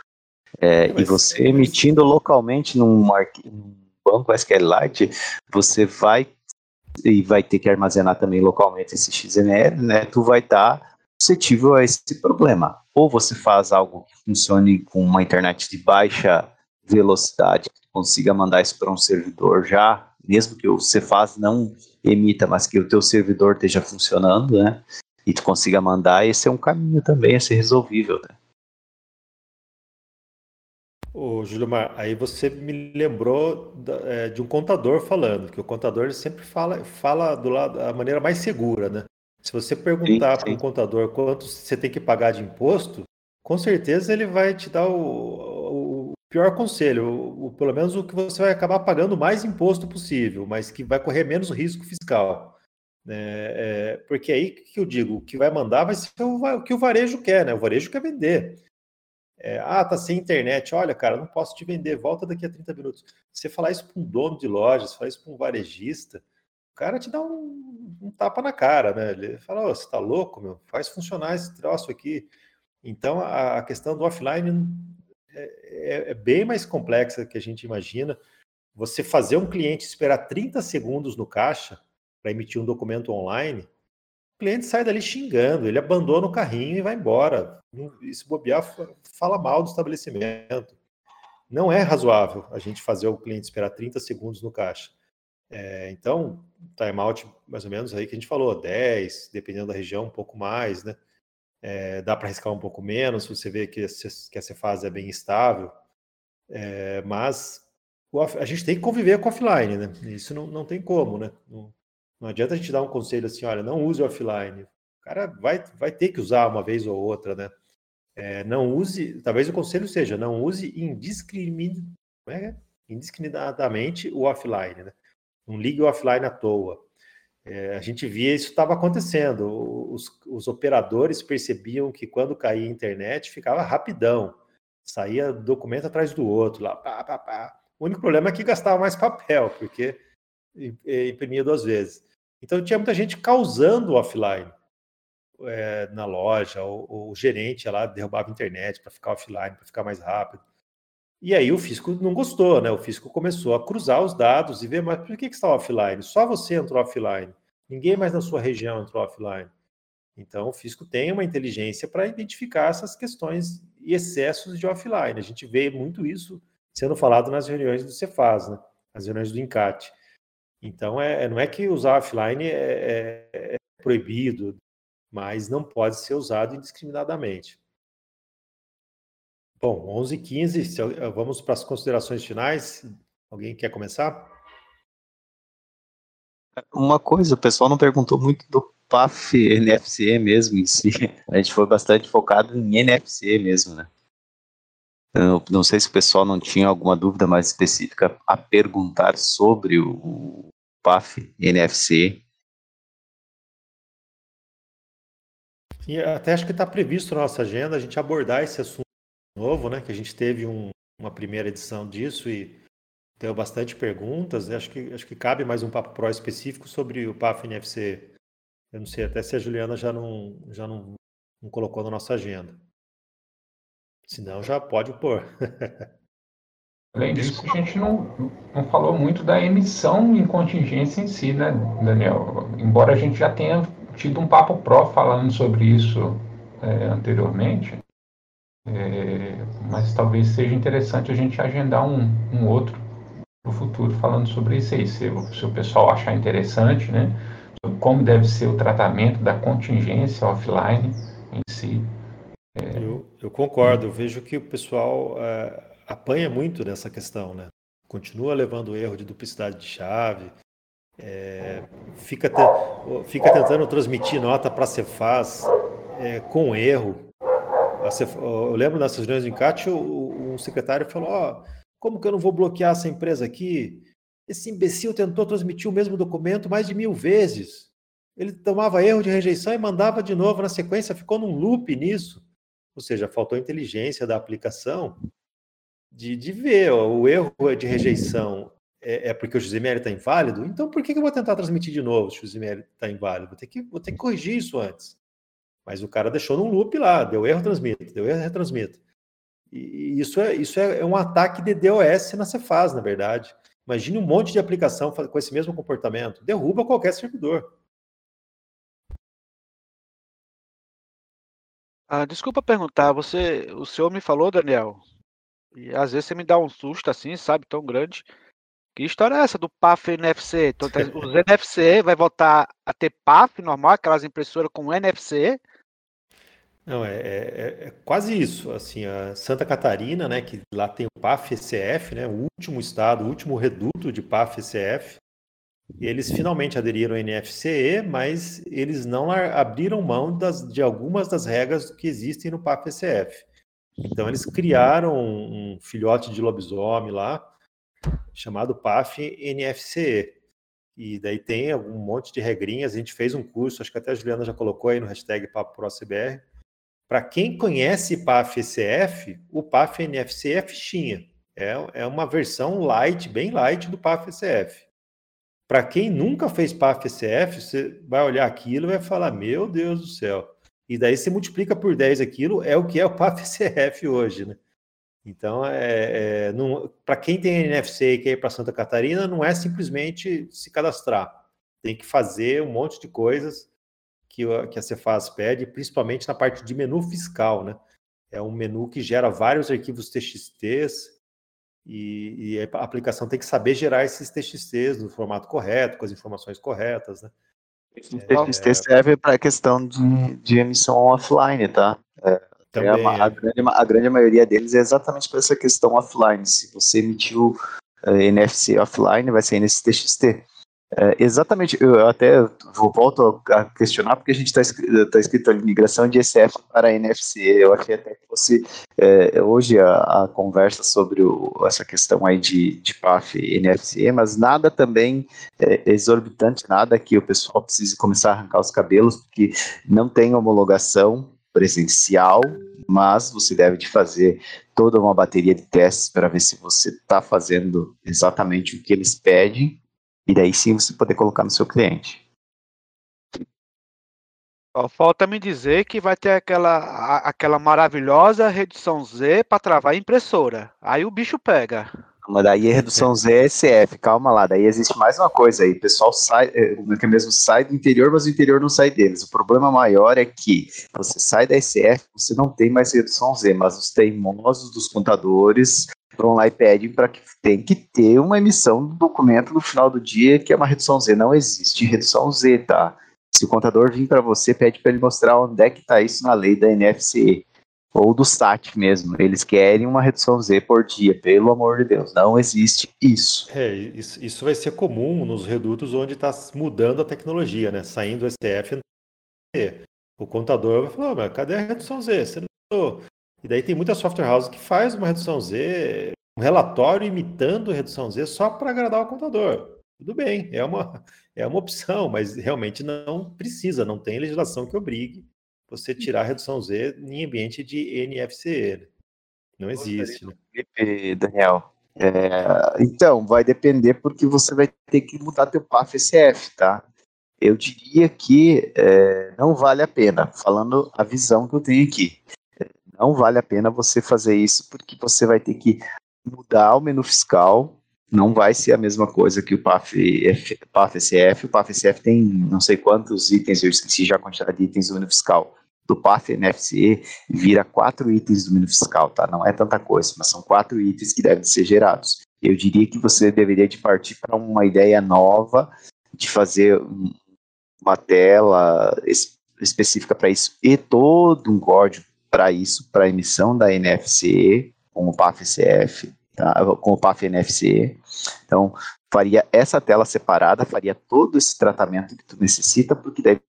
É, e você emitindo localmente num, num banco SQLite, você vai e vai ter que armazenar também localmente esse XML, né? Tu vai estar tá suscetível a esse problema. Ou você faz algo que funcione com uma internet de baixa velocidade, que consiga mandar isso para um servidor já, mesmo que o Cefaz não emita, mas que o teu servidor esteja funcionando, né? E tu consiga mandar, esse é um caminho também a ser resolvível, né? Ô, Júlio Mar, aí você me lembrou da, é, de um contador falando, que o contador sempre fala, fala do lado da maneira mais segura, né? Se você perguntar para um contador quanto você tem que pagar de imposto, com certeza ele vai te dar o, o pior conselho, o, o, pelo menos o que você vai acabar pagando o mais imposto possível, mas que vai correr menos risco fiscal. Né? É, porque aí que eu digo, o que vai mandar vai ser o, o que o varejo quer, né? O varejo quer vender. É, ah, tá sem internet. Olha, cara, não posso te vender, volta daqui a 30 minutos. Você falar isso para um dono de loja, você falar isso para um varejista, o cara te dá um, um tapa na cara, né? Ele fala: oh, você tá louco, meu? Faz funcionar esse troço aqui. Então, a, a questão do offline é, é, é bem mais complexa que a gente imagina. Você fazer um cliente esperar 30 segundos no caixa para emitir um documento online o cliente sai dali xingando, ele abandona o carrinho e vai embora. E se bobear, fala mal do estabelecimento. Não é razoável a gente fazer o cliente esperar 30 segundos no caixa. É, então, timeout mais ou menos aí que a gente falou, 10, dependendo da região, um pouco mais, né? É, dá para arriscar um pouco menos, você vê que, que essa fase é bem estável. É, mas a gente tem que conviver com offline, né? Isso não, não tem como, né? Não, não adianta a gente dar um conselho assim, olha, não use offline. O cara vai, vai ter que usar uma vez ou outra, né? É, não use, talvez o conselho seja, não use indiscrimin, é? indiscriminadamente o offline, né? Não ligue o offline à toa. É, a gente via isso estava acontecendo. Os, os, operadores percebiam que quando caía a internet ficava rapidão, saía documento atrás do outro, lá, pá, pá, pá. O único problema é que gastava mais papel, porque imprimia duas vezes. Então tinha muita gente causando offline é, na loja, o, o gerente lá derrubava a internet para ficar offline, para ficar mais rápido. E aí o fisco não gostou, né? O fisco começou a cruzar os dados e ver, mas por que, que está offline? Só você entrou offline. Ninguém mais na sua região entrou offline. Então o fisco tem uma inteligência para identificar essas questões e excessos de offline. A gente vê muito isso sendo falado nas reuniões do Cefaz, né? As reuniões do Encate. Então é, é, não é que usar offline é, é, é proibido, mas não pode ser usado indiscriminadamente. Bom, 11 h 15 vamos para as considerações finais. Alguém quer começar? Uma coisa, o pessoal não perguntou muito do PAF NFC mesmo em si. A gente foi bastante focado em NFC mesmo, né? Eu não sei se o pessoal não tinha alguma dúvida mais específica a perguntar sobre o PAF NFC. E até acho que está previsto na nossa agenda a gente abordar esse assunto novo, né? Que a gente teve um, uma primeira edição disso e deu bastante perguntas. Acho que, acho que cabe mais um papo pro específico sobre o PAF NFC. Eu não sei até se a Juliana já não, já não, não colocou na nossa agenda. Se não, já pode pôr. Além disso, a gente não, não falou muito da emissão em contingência em si, né, Daniel? Embora a gente já tenha tido um papo pró falando sobre isso é, anteriormente, é, mas talvez seja interessante a gente agendar um, um outro para o futuro falando sobre isso aí, se, se, o pessoal achar interessante, né? Sobre como deve ser o tratamento da contingência offline em si. Eu, eu, concordo, eu vejo que o pessoal é, apanha muito nessa questão, né? Continua levando erro de duplicidade de chave, é, fica, te, fica tentando transmitir nota para a Cefaz é, com erro, eu lembro nessas reuniões de encate, o secretário falou: Ó, oh, como que eu não vou bloquear essa empresa aqui? Esse imbecil tentou transmitir o mesmo documento mais de mil vezes. Ele tomava erro de rejeição e mandava de novo na sequência, ficou num loop nisso. Ou seja, faltou inteligência da aplicação de, de ver ó, o erro de rejeição é, é porque o XML está inválido, então por que, que eu vou tentar transmitir de novo se o XML está inválido? Vou ter, que, vou ter que corrigir isso antes. Mas o cara deixou num loop lá, deu erro, transmito, deu erro, retransmito. E isso é, isso é, é um ataque de DOS na Cefaz, na verdade. Imagine um monte de aplicação com esse mesmo comportamento. Derruba qualquer servidor. Ah, desculpa perguntar, você, o senhor me falou, Daniel, e às vezes você me dá um susto assim, sabe, tão grande. Que história é essa do PAF NFC? Então, tá, os NFC vai voltar a ter PAF normal, aquelas impressoras com NFC? Não, é, é, é, quase isso. Assim, a Santa Catarina, né, que lá tem o PAF-ECF, né, o último estado, o último reduto de PAF-ECF, eles finalmente aderiram ao NFCE, mas eles não abriram mão das, de algumas das regras que existem no PAF-ECF. Então, eles criaram um filhote de lobisomem lá, chamado PAF-NFCE. E daí tem um monte de regrinhas. A gente fez um curso, acho que até a Juliana já colocou aí no hashtag PapoProCBR, para quem conhece PAF-ECF, o PAF-NFC é fichinha. É, é uma versão light, bem light do PAF-ECF. Para quem nunca fez PAF-ECF, você vai olhar aquilo e vai falar, meu Deus do céu. E daí você multiplica por 10 aquilo, é o que é o PAF-ECF hoje, né? Então, é, é para quem tem NFC e quer ir para Santa Catarina, não é simplesmente se cadastrar. Tem que fazer um monte de coisas que, que a Cefaz pede, principalmente na parte de menu fiscal, né? É um menu que gera vários arquivos TXTs e, e a aplicação tem que saber gerar esses TXTs no formato correto, com as informações corretas, né? Esse TXT é, serve para a questão de, de emissão offline, tá? É, também, a, a, grande, a, grande, maioria deles é exatamente para essa questão offline. Se você emitiu uh, NFC offline, vai ser nesse TXT. É, exatamente, eu até volto a questionar, porque a gente está tá escrito ali migração de ECF para NFC. Eu achei até que fosse é, hoje a, a, conversa sobre o, essa questão aí de, de PAF e NFC, mas nada também é, exorbitante, nada que o pessoal precise começar a arrancar os cabelos, porque não tem homologação presencial, mas você deve de fazer toda uma bateria de testes para ver se você está fazendo exatamente o que eles pedem e daí sim você poder colocar no seu cliente. falta me dizer que vai ter aquela, aquela maravilhosa redução Z para travar a impressora. Aí o bicho pega. Mas daí a redução Z é SF, calma lá. Daí existe mais uma coisa aí. O pessoal sai, é, que mesmo sai do interior, mas o interior não sai deles. O problema maior é que você sai da SF, você não tem mais redução Z, mas os teimosos dos contadores vão lá e pedem para que tem que ter uma emissão do documento no final do dia que é uma redução Z. Não existe redução Z, tá? Se o contador vir para você, pede para ele mostrar onde é que está isso na lei da NFCE ou do SAT mesmo. Eles querem uma redução Z por dia, pelo amor de Deus. Não existe isso. É, isso, isso vai ser comum nos redutos onde está mudando a tecnologia, né? Saindo do STF. O contador vai falar, oh, mas cadê a redução Z? Você não e daí tem muita software house que faz uma redução Z, um relatório imitando redução Z só para agradar o contador. Tudo bem, é uma, é uma opção, mas realmente não precisa, não tem legislação que obrigue você tirar a redução Z em ambiente de NFCE. Né? Não existe. Né? Daniel, é, então, vai depender porque você vai ter que mudar teu PAF-SF, tá? Eu diria que é, não vale a pena, falando a visão que eu tenho aqui não vale a pena você fazer isso porque você vai ter que mudar o menu fiscal. Não vai ser a mesma coisa que o PAF, PAF SF. O PAF SF tem não sei quantos itens, eu esqueci já a quantidade de itens do menu fiscal. Do PAF NFCE vira quatro itens do menu fiscal, tá? Não é tanta coisa, mas são quatro itens que devem ser gerados. Eu diria que você deveria de partir para uma ideia nova de fazer uma tela específica para isso e todo um código para isso, para emissão da NFC com o PAF-CF, tá? com o PAF-NFC. Então, faria essa tela separada, faria todo esse tratamento que tu necessita, porque daí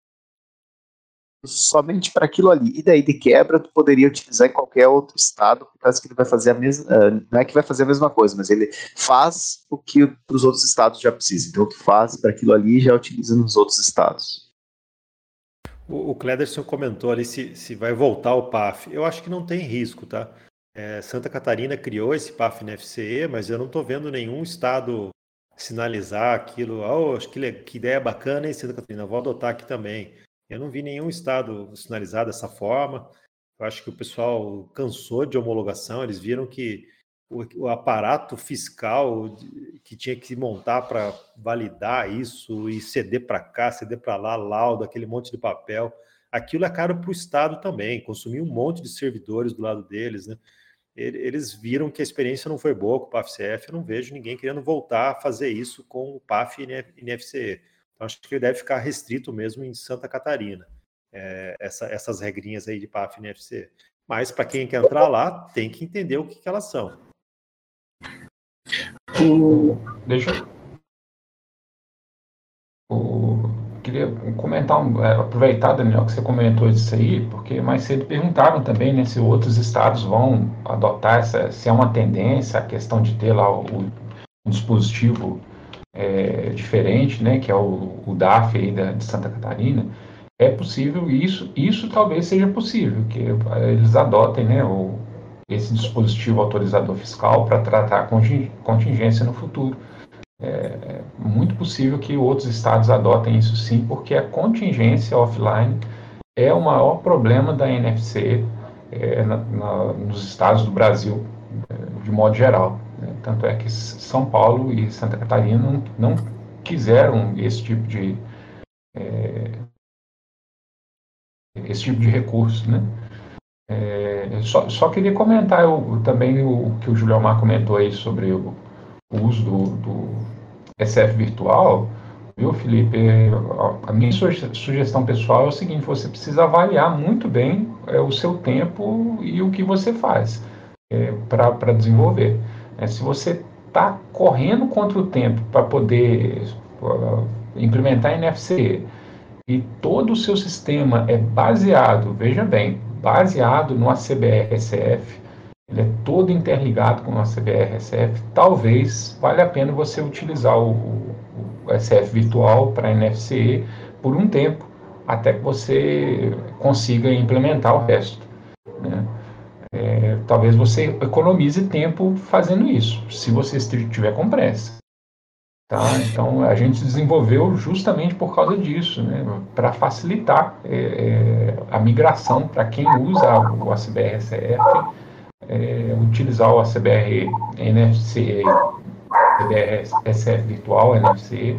somente para aquilo ali. E daí de quebra tu poderia utilizar em qualquer outro estado, por causa que ele vai fazer a mesma, uh, não é que vai fazer a mesma coisa, mas ele faz o que os outros estados já precisa. Então tu faz para aquilo ali e já utiliza nos outros estados. O, o Clederson comentou ali se, se vai voltar o PAF. Eu acho que não tem risco, tá? É, Santa Catarina criou esse PAF na FCE, mas eu não estou vendo nenhum estado sinalizar aquilo. Oh, acho que, que ideia bacana, hein, Santa Catarina? Vou adotar aqui também. Eu não vi nenhum estado sinalizar dessa forma. Eu acho que o pessoal cansou de homologação, eles viram que o, o aparato fiscal que tinha que montar para validar isso e ceder para cá, ceder para lá, laudo, aquele monte de papel. Aquilo é caro para o Estado também, consumir um monte de servidores do lado deles, né? Eles viram que a experiência não foi boa com o PAF-CF, eu não vejo ninguém querendo voltar a fazer isso com o PAF e NFCE. Então, acho que ele deve ficar restrito mesmo em Santa Catarina, é, essa, essas regrinhas aí de PAF e NFCE. Mas para quem quer entrar lá, tem que entender o que, que elas são. Deixa o... Queria comentar, é, aproveitar, Daniel, que você comentou isso aí, porque mais cedo perguntaram também né, se outros estados vão adotar essa, se é uma tendência a questão de ter lá o, um dispositivo é, diferente, né, que é o, o DAF aí da, de Santa Catarina. É possível isso, isso talvez seja possível, que eles adotem né, o, esse dispositivo autorizador fiscal para tratar contingência no futuro. É, muito possível que outros estados adotem isso sim, porque a contingência offline é o maior problema da NFC é, na, na, nos estados do Brasil, é, de modo geral. Né? Tanto é que São Paulo e Santa Catarina não, não quiseram esse tipo de é, esse tipo de recurso, né? É, só, só, queria comentar eu, também o que o Julio Mar comentou aí sobre o, o uso do, do, SF virtual. Viu, Felipe? A, minha sugestão pessoal é o seguinte: você precisa avaliar muito bem é, o seu tempo e o que você faz é, para desenvolver. É, se você está correndo contra o tempo para poder implementar NFC e todo o seu sistema é baseado, veja bem, baseado no ACBR-SF, ele é todo interligado com o ACBR-SF, talvez valha a pena você utilizar o, o SF virtual para NFC por um tempo, até que você consiga implementar o resto. Né? É, talvez você economize tempo fazendo isso, se você estiver com pressa. Tá? Então a gente desenvolveu justamente por causa disso, né? para facilitar é, é, a migração para quem usa o ACBR-SF, é, utilizar o ACBR NFC, ACBR SF virtual, NFC,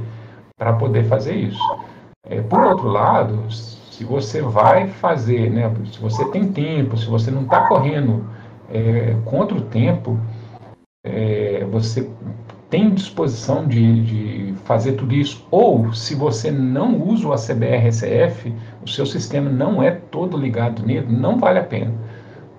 para poder fazer isso. É, por outro lado, se você vai fazer, né, se você tem tempo, se você não está correndo é, contra o tempo, é, você tem disposição de, de, fazer tudo isso, ou se você não usa o ACBR-SF, o seu sistema não é todo ligado nele, não vale a pena.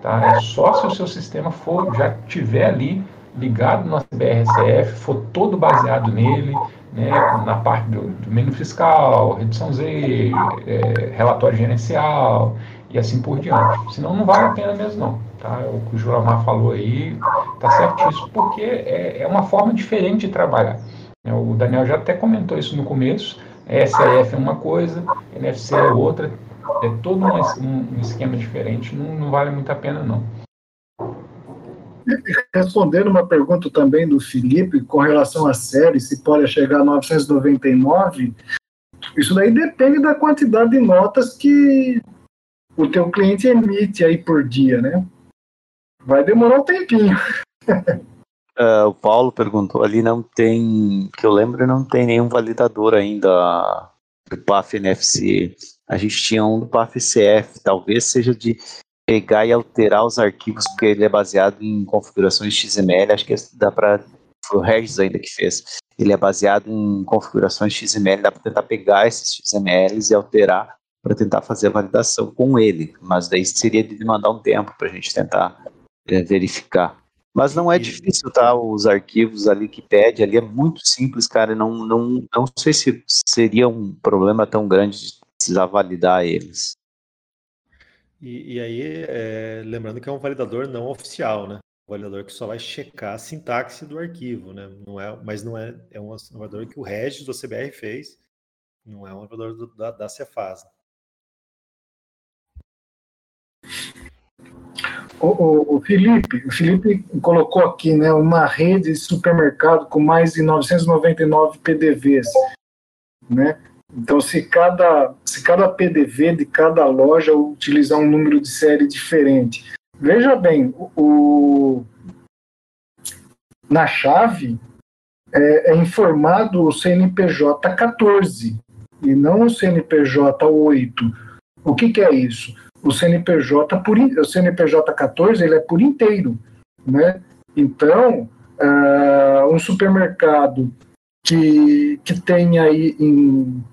Tá? É só se o seu sistema for já tiver ali ligado no ACBR-SF, for todo baseado nele, né, na parte do, do menu fiscal, redução Z, é, relatório gerencial e assim por diante. Senão não vale a pena mesmo não. Tá? O que o Juramar falou aí está certíssimo, porque é, é, uma forma diferente de trabalhar. Né? O Daniel já até comentou isso no começo, SAF é uma coisa, NFC é outra, é todo um, um esquema diferente, não, não vale muito a pena não. Respondendo uma pergunta também do Felipe com relação à série, se pode chegar a 999, isso daí depende da quantidade de notas que o teu cliente emite aí por dia, né? Vai demorar um tempinho. Uh, o Paulo perguntou ali, não tem, que eu lembro, não tem nenhum validador ainda do PAF NFC. A gente tinha um do PAF CF, talvez seja de pegar e alterar os arquivos, porque ele é baseado em configurações XML, acho que dá para foi o Regis ainda que fez. Ele é baseado em configurações XML, dá para tentar pegar esses XMLs e alterar para tentar fazer a validação com ele, mas daí seria de demandar um tempo para a gente tentar é, verificar. Mas não é difícil, tá? Os arquivos ali que pede ali é muito simples, cara. Não, não, não sei se seria um problema tão grande de precisar validar eles. E, e aí, é, lembrando que é um validador não oficial, né? Um validador que só vai checar a sintaxe do arquivo, né? Não é, mas não é, é um validador que o Regis do CBR fez, não é um validador do, da, da Cefaz. O, o, o, Felipe, o Felipe colocou aqui, né, uma rede de supermercado com mais de 999 PDVs, né? Então, se cada, se cada PDV de cada loja utilizar um número de série diferente. Veja bem, o, na chave é, é informado o CNPJ 14 e não o CNPJ 8. O que, que é isso? O CNPJ, por, o CNPJ 14 ele é por inteiro. Né? Então, uh, um supermercado que, que tem aí em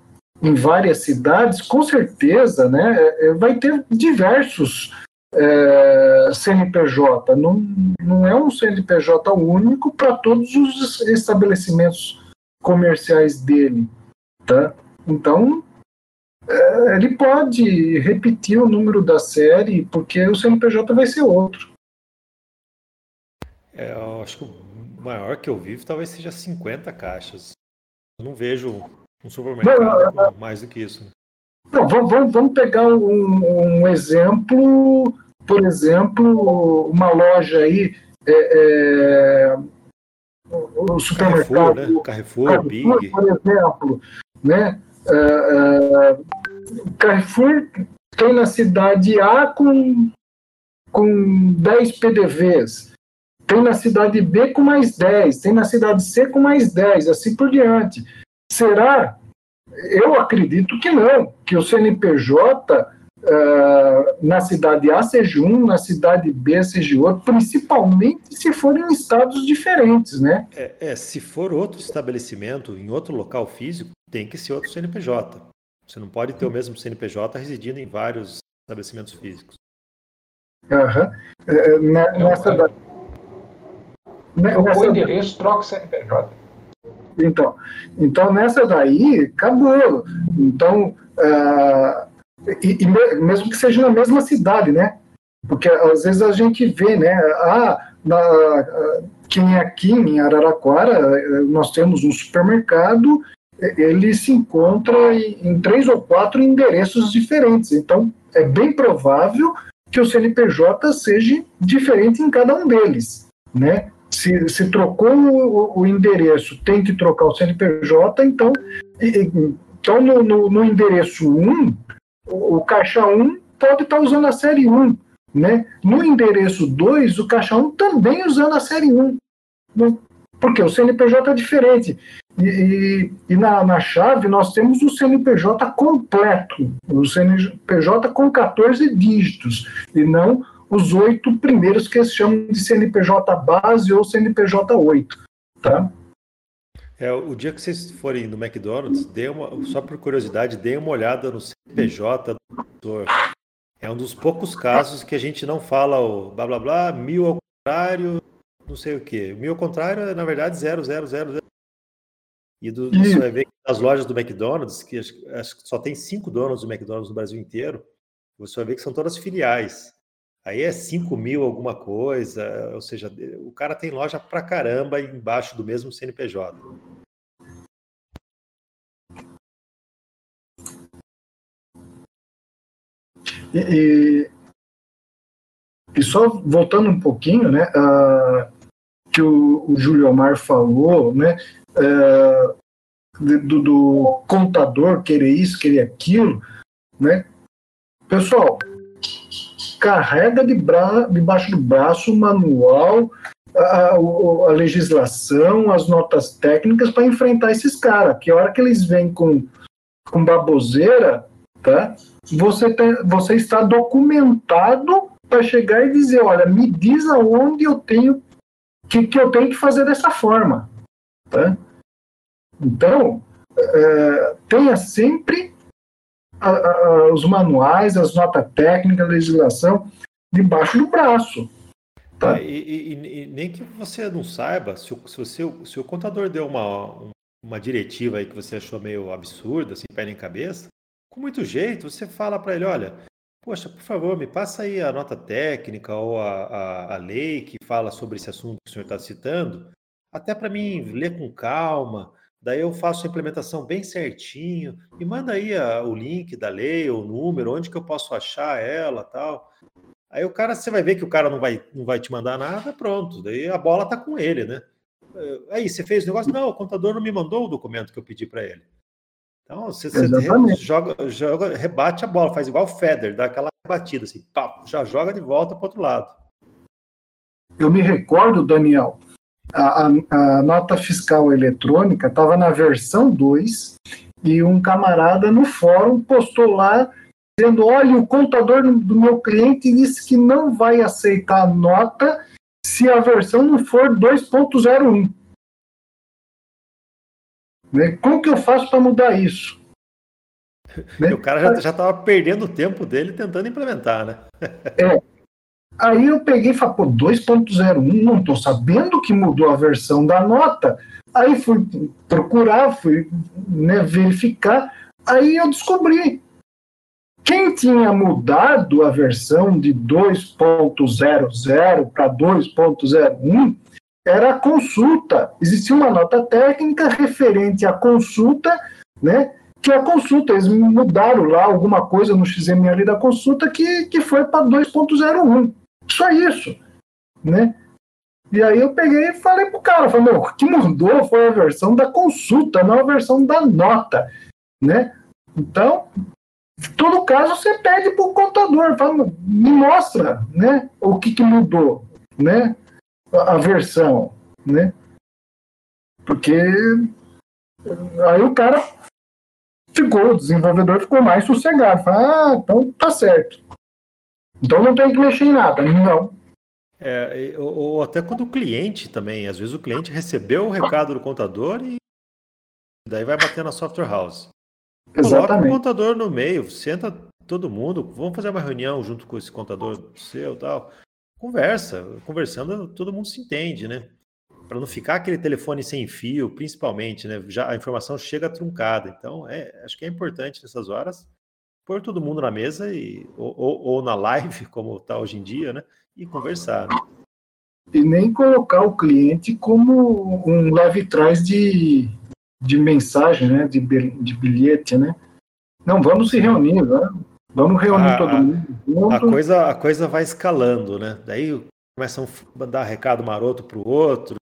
em várias cidades, com certeza né, é, vai ter diversos é, CNPJ. Não, não é um CNPJ único para todos os estabelecimentos comerciais dele. Tá? Então, é, ele pode repetir o número da série, porque o CNPJ vai ser outro. É, eu acho que o maior que eu vivo talvez seja 50 caixas. Eu não vejo um supermercado não, mais do que isso. Não, vamos, vamos pegar um, um, exemplo, por exemplo, uma loja aí, é, é, o supermercado Carrefour, né? Carrefour, Carrefour Big. por exemplo, né? É, é, Carrefour tem na cidade A com, com 10 PDVs, tem na cidade B com mais 10, tem na cidade C com mais 10, assim por diante. Será? Eu acredito que não, que o CNPJ uh, na cidade A seja um, na cidade B seja outro, principalmente se forem estados diferentes, né? É, é, se for outro estabelecimento, em outro local físico, tem que ser outro CNPJ. Você não pode ter o mesmo CNPJ residindo em vários estabelecimentos físicos. Uhum. É, nessa é, da... o endereço troca o CNPJ. Então, então nessa daí, acabou. Então, uh, e, e, mesmo que seja na mesma cidade, né? Porque às vezes a gente vê, né? Ah, na, quem é aqui em Araraquara, nós temos um supermercado, ele se encontra em, em três ou quatro endereços diferentes. Então, é bem provável que o CNPJ seja diferente em cada um deles, né? Se, se trocou o, o, endereço, tem que trocar o CNPJ, então, então no, no, no endereço 1, o, o caixa 1 pode estar usando a série 1, né? No endereço 2, o caixa 1 também usando a série 1. Né? Porque o CNPJ é diferente. E, e, e na, na, chave nós temos o CNPJ completo, o CNPJ com 14 dígitos, e não os oito primeiros que eles chamam de CNPJ base ou CNPJ 8. Tá? É, o dia que vocês forem no McDonald's, dê uma, só por curiosidade, deem uma olhada no CNPJ do doutor. É um dos poucos casos que a gente não fala o blá blá blá, mil ao contrário, não sei o quê. Mil ao contrário é, na verdade, zero, zero, zero, zero. E do, você vai ver que nas lojas do McDonald's, que acho, acho, que só tem cinco donos do McDonald's no Brasil inteiro, você vai ver que são todas filiais. Aí é 5 mil alguma coisa, ou seja, o cara tem loja pra caramba embaixo do mesmo CNPJ. E, e, só voltando um pouquinho, né, uh, que o, o Júlio Omar falou, né, uh, do, do, contador querer isso, querer aquilo, né, pessoal, carrega de bra, debaixo do braço o manual, a, a, legislação, as notas técnicas para enfrentar esses caras, que hora que eles vêm com, com baboseira, tá? Você, tem, você está documentado para chegar e dizer, olha, me diz aonde eu tenho que, que eu tenho que fazer dessa forma. Tá? Então, é, tenha sempre a, a, os manuais, as notas técnicas, a legislação debaixo do braço. Tá? É, e, e, e, nem que você não saiba, se o, se, você, se o contador deu uma, uma diretiva aí que você achou meio absurda, assim, pé em cabeça, com muito jeito, você fala para ele, olha, poxa, por favor, me passa aí a nota técnica ou a, a, a lei que fala sobre esse assunto que o senhor está citando, até para mim ler com calma, daí eu faço a implementação bem certinho, e manda aí a, o link da lei, o número, onde que eu posso achar ela tal. Aí o cara, você vai ver que o cara não vai, não vai te mandar nada, pronto, daí a bola tá com ele, né? Aí, você fez o negócio? Não, o contador não me mandou o documento que eu pedi para ele. Então, você, você joga, joga, rebate a bola, faz igual o Feder, dá aquela batida assim, pá, já joga de volta para outro lado. Eu me recordo, Daniel, a, a, a nota fiscal eletrônica estava na versão 2 e um camarada no fórum postou lá dizendo: olha, o contador do meu cliente disse que não vai aceitar a nota se a versão não for 2.01. Né? Como que eu faço para mudar isso? Né? O cara já estava perdendo o tempo dele tentando implementar, né? é. Aí eu peguei e falei, pô, 2.01, não estou sabendo que mudou a versão da nota. Aí fui procurar, fui né, verificar, aí eu descobri. Quem tinha mudado a versão de 2.00 para 2.01 era a consulta. Existia uma nota técnica referente à consulta, né? Que a consulta, eles mudaram lá alguma coisa no XML da consulta que, que foi para 2.01. Só isso, né? E aí eu peguei e falei pro cara, falei, meu, o que mudou foi a versão da consulta, não a versão da nota, né? Então, todo caso, você pede pro contador, fala, me mostra, né, o que, que mudou, né? a versão, né? Porque aí o cara ficou, o desenvolvedor ficou mais sossegado. Fala, ah, então tá certo. Então não tem que mexer em nada. Não. É, ou, ou, até quando o cliente também, às vezes o cliente recebeu o recado do contador e daí vai bater na software house. Exatamente. Coloca o contador no meio, senta todo mundo, vamos fazer uma reunião junto com esse contador seu tal conversa. Conversando, todo mundo se entende, né? para não ficar aquele telefone sem fio, principalmente, né? Já a informação chega truncada. Então, é, acho que é importante nessas horas pôr todo mundo na mesa e, ou, ou, ou na live, como está hoje em dia, né? E conversar. Né? E nem colocar o cliente como um leve trás de, de mensagem, né? De, de bilhete, né? Não, vamos se reunir, né? Vamos reunir a, todo mundo. A coisa, a coisa vai escalando, né? Daí começam a mandar recado maroto para o outro,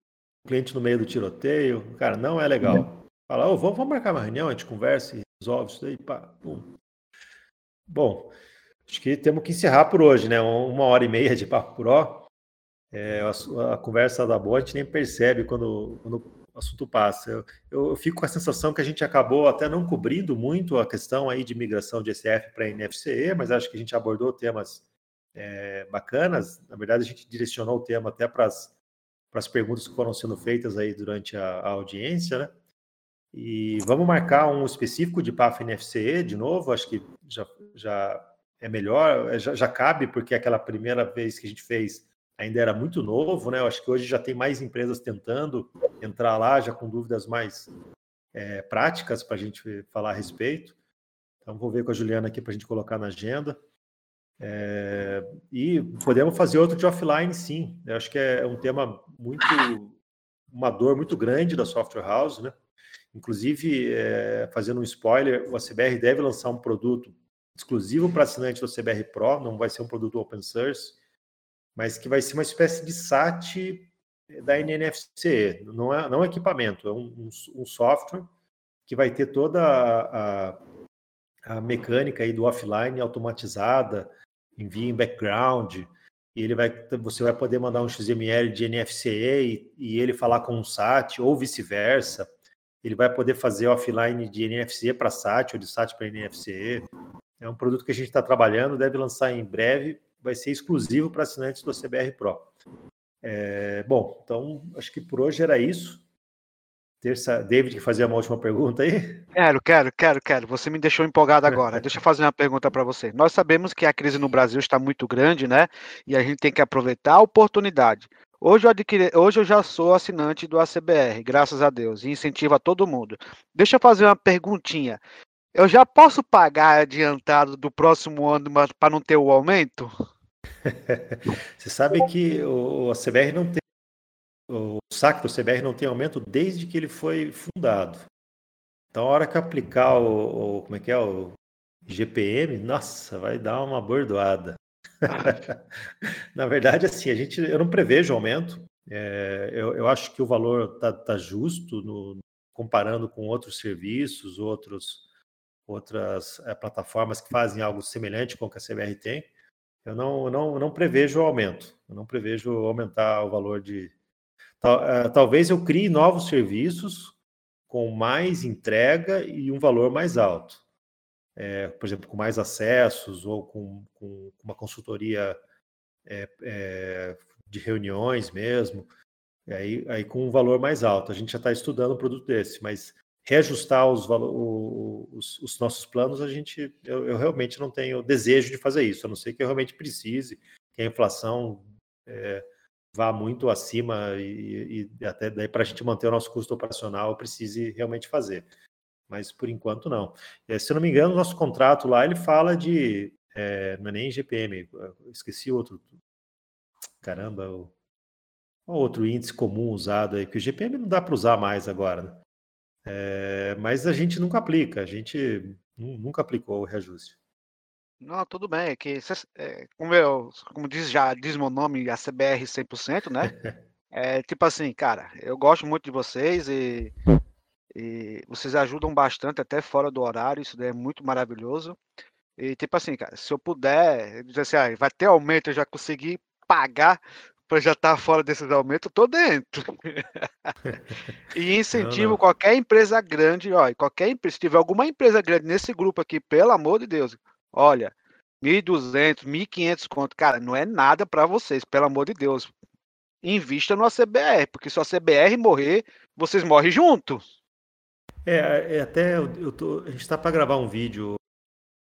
cliente no meio do tiroteio. Cara, não é legal. É. Fala, oh, vamos, vamos marcar uma reunião, a gente conversa e resolve isso daí. Pá, pum. Bom, acho que temos que encerrar por hoje, né? Uma hora e meia de papo pro. É, a, a, conversa da boa a gente nem percebe quando, quando o assunto passa. Eu, eu, fico com a sensação que a gente acabou até não cobrindo muito a questão aí de migração de SF para NFCE, mas acho que a gente abordou temas é, bacanas. Na verdade, a gente direcionou o tema até para as para as perguntas que foram sendo feitas aí durante a, a, audiência, né? E vamos marcar um específico de PAF NFCE de novo, acho que já, já é melhor, é, já, já, cabe, porque aquela primeira vez que a gente fez ainda era muito novo, né? Eu acho que hoje já tem mais empresas tentando entrar lá, já com dúvidas mais é, práticas para a gente falar a respeito. Então, vou ver com a Juliana aqui para a gente colocar na agenda. É, e podemos fazer outro de offline, sim. Eu acho que é um tema muito, uma dor muito grande da software house, né? Inclusive, é, fazendo um spoiler, o ACBR deve lançar um produto exclusivo para assinante do CBR Pro, não vai ser um produto open source, mas que vai ser uma espécie de SAT da NNFC, não é, não é equipamento, é um, um, um software que vai ter toda a, a, a mecânica aí do offline automatizada, envia em background, e ele vai, você vai poder mandar um XML de NFCE e, e ele falar com um SAT, ou vice-versa. Ele vai poder fazer offline de NFCE para SAT ou de SAT para NFCE. É um produto que a gente está trabalhando, deve lançar em breve, vai ser exclusivo para assinantes do CBR Pro. É, bom, então acho que por hoje era isso. Terça, David, fazer uma última pergunta aí? Quero, quero, quero, quero. Você me deixou empolgado agora. Deixa eu fazer uma pergunta para você. Nós sabemos que a crise no Brasil está muito grande, né? E a gente tem que aproveitar a oportunidade. Hoje eu, adquiri, hoje eu já sou assinante do ACBR, graças a Deus, e incentiva todo mundo. Deixa eu fazer uma perguntinha. Eu já posso pagar adiantado do próximo ano para não ter o aumento? Você sabe que o ACBR não tem o saque do CBR não tem aumento desde que ele foi fundado. Então, a hora que aplicar o, o como é que é o GPM, nossa, vai dar uma bordoada. Na verdade, assim, a gente, eu não prevejo aumento. É, eu, eu, acho que o valor está tá justo no, comparando com outros serviços, outros, outras é, plataformas que fazem algo semelhante com o que a CBR tem. Eu não, não, não prevejo aumento. Eu não prevejo aumentar o valor de, eh, talvez eu crie novos serviços com mais entrega e um valor mais alto. É, por exemplo, com mais acessos ou com, com uma consultoria é, é, de reuniões mesmo, aí, aí com um valor mais alto. A gente já está estudando um produto desse, mas reajustar os, os, os nossos planos, a gente, eu, eu, realmente não tenho desejo de fazer isso, a não ser que eu realmente precise, que a inflação vá muito acima e, e até daí para a gente manter o nosso custo operacional precise realmente fazer. Mas por enquanto não. É, se eu não me engano, o nosso contrato lá ele fala de é, não é nem GPM, esqueci outro. Caramba, o, outro índice comum usado aí, que o GPM não dá para usar mais agora. Né? É, mas a gente nunca aplica, a gente nunca aplicou o reajuste. Não, tudo bem, é que é, como, eu, como diz já diz meu nome, a CBR 100%, né? É tipo assim, cara, eu gosto muito de vocês e, e vocês ajudam bastante até fora do horário, isso daí é muito maravilhoso. E tipo assim, cara, se eu puder dizer assim, ah, vai ter aumento, eu já consegui pagar para já estar tá fora desses aumentos, eu tô dentro. e incentivo não, não. qualquer empresa grande, ó, qualquer empresa, se tiver alguma empresa grande nesse grupo aqui, pelo amor de Deus, Olha, 1.200, 1.500 conto, cara, não é nada para vocês, pelo amor de Deus. Invista no ACBR, porque se o ACBR morrer, vocês morrem junto. É, é até eu, tô, a gente está para gravar um vídeo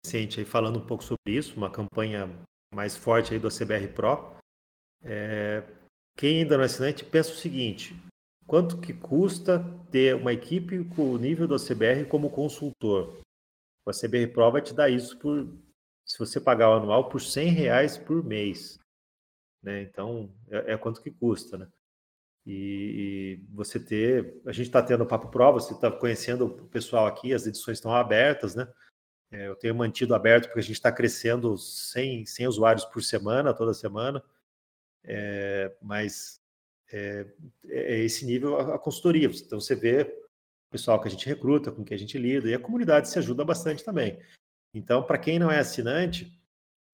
recente aí falando um pouco sobre isso, uma campanha mais forte aí do ACBR Pro. É, quem ainda não é assinante, pensa o seguinte: quanto que custa ter uma equipe com o nível da CBR como consultor. A CBR Pro vai te dar isso por, se você pagar o anual, por 100 reais por mês. Né? Então, é, é quanto que custa, né? E, e você ter, a gente está tendo papo prova, você está conhecendo o pessoal aqui, as edições estão abertas, né? É, eu tenho mantido aberto porque a gente está crescendo 100, 100 usuários por semana, toda semana, é, mas é, é, esse nível a, a consultoria. Então você vê o pessoal que a gente recruta, com quem a gente lida, e a comunidade se ajuda bastante também. Então, para quem não é assinante,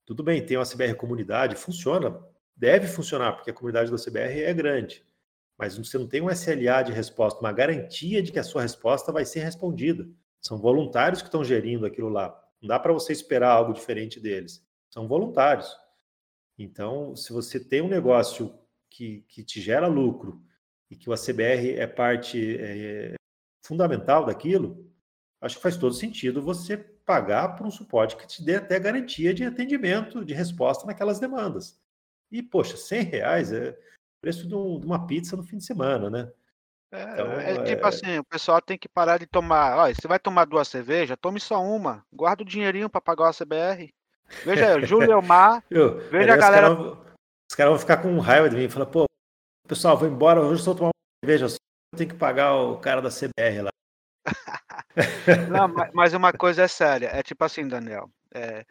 tudo bem, tem uma CBR comunidade, funciona, deve funcionar, porque a comunidade da CBR é grande mas você não tem um SLA de resposta, uma garantia de que a sua resposta vai ser respondida. São voluntários que estão gerindo aquilo lá. Não dá para você esperar algo diferente deles. São voluntários. Então, se você tem um negócio que, que te gera lucro e que o ACBR é parte é, fundamental daquilo, acho que faz todo sentido você pagar por um suporte que te dê até garantia de atendimento, de resposta naquelas demandas. E, poxa, 100 reais é, preço de, um, de uma pizza no fim de semana, né? É, então, é tipo é... assim, o pessoal tem que parar de tomar. Olha, você vai tomar duas cervejas, tome só uma. Guarda o dinheirinho para pagar o CBR. Veja aí, Júlio Elmar. veja a galera. Os caras cara vão ficar com raiva de mim. Fala, pô, pessoal, vou embora, hoje só tomar uma cerveja só. Eu tenho que pagar o cara da CBR lá. Não, mas uma coisa é séria. É tipo assim, Daniel. É,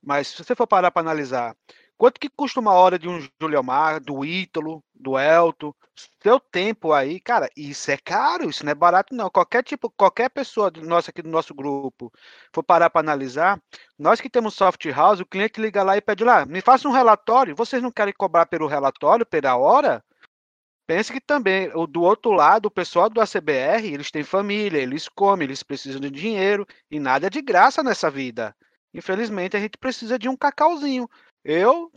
mas se você for parar para analisar, Quanto que custa uma hora de um Juliomar, do Ítalo, do Elto? Seu tempo aí, cara, isso é caro, isso não é barato não. Qualquer tipo, qualquer pessoa do nosso aqui do nosso grupo for parar para analisar, nós que temos soft house, o cliente liga lá e pede lá, me faça um relatório. Vocês não querem cobrar pelo relatório, pela hora? Pense que também, do outro lado, o pessoal do ACBR, eles têm família, eles comem, eles precisam de dinheiro e nada é de graça nessa vida. Infelizmente, a gente precisa de um cacauzinho. Eu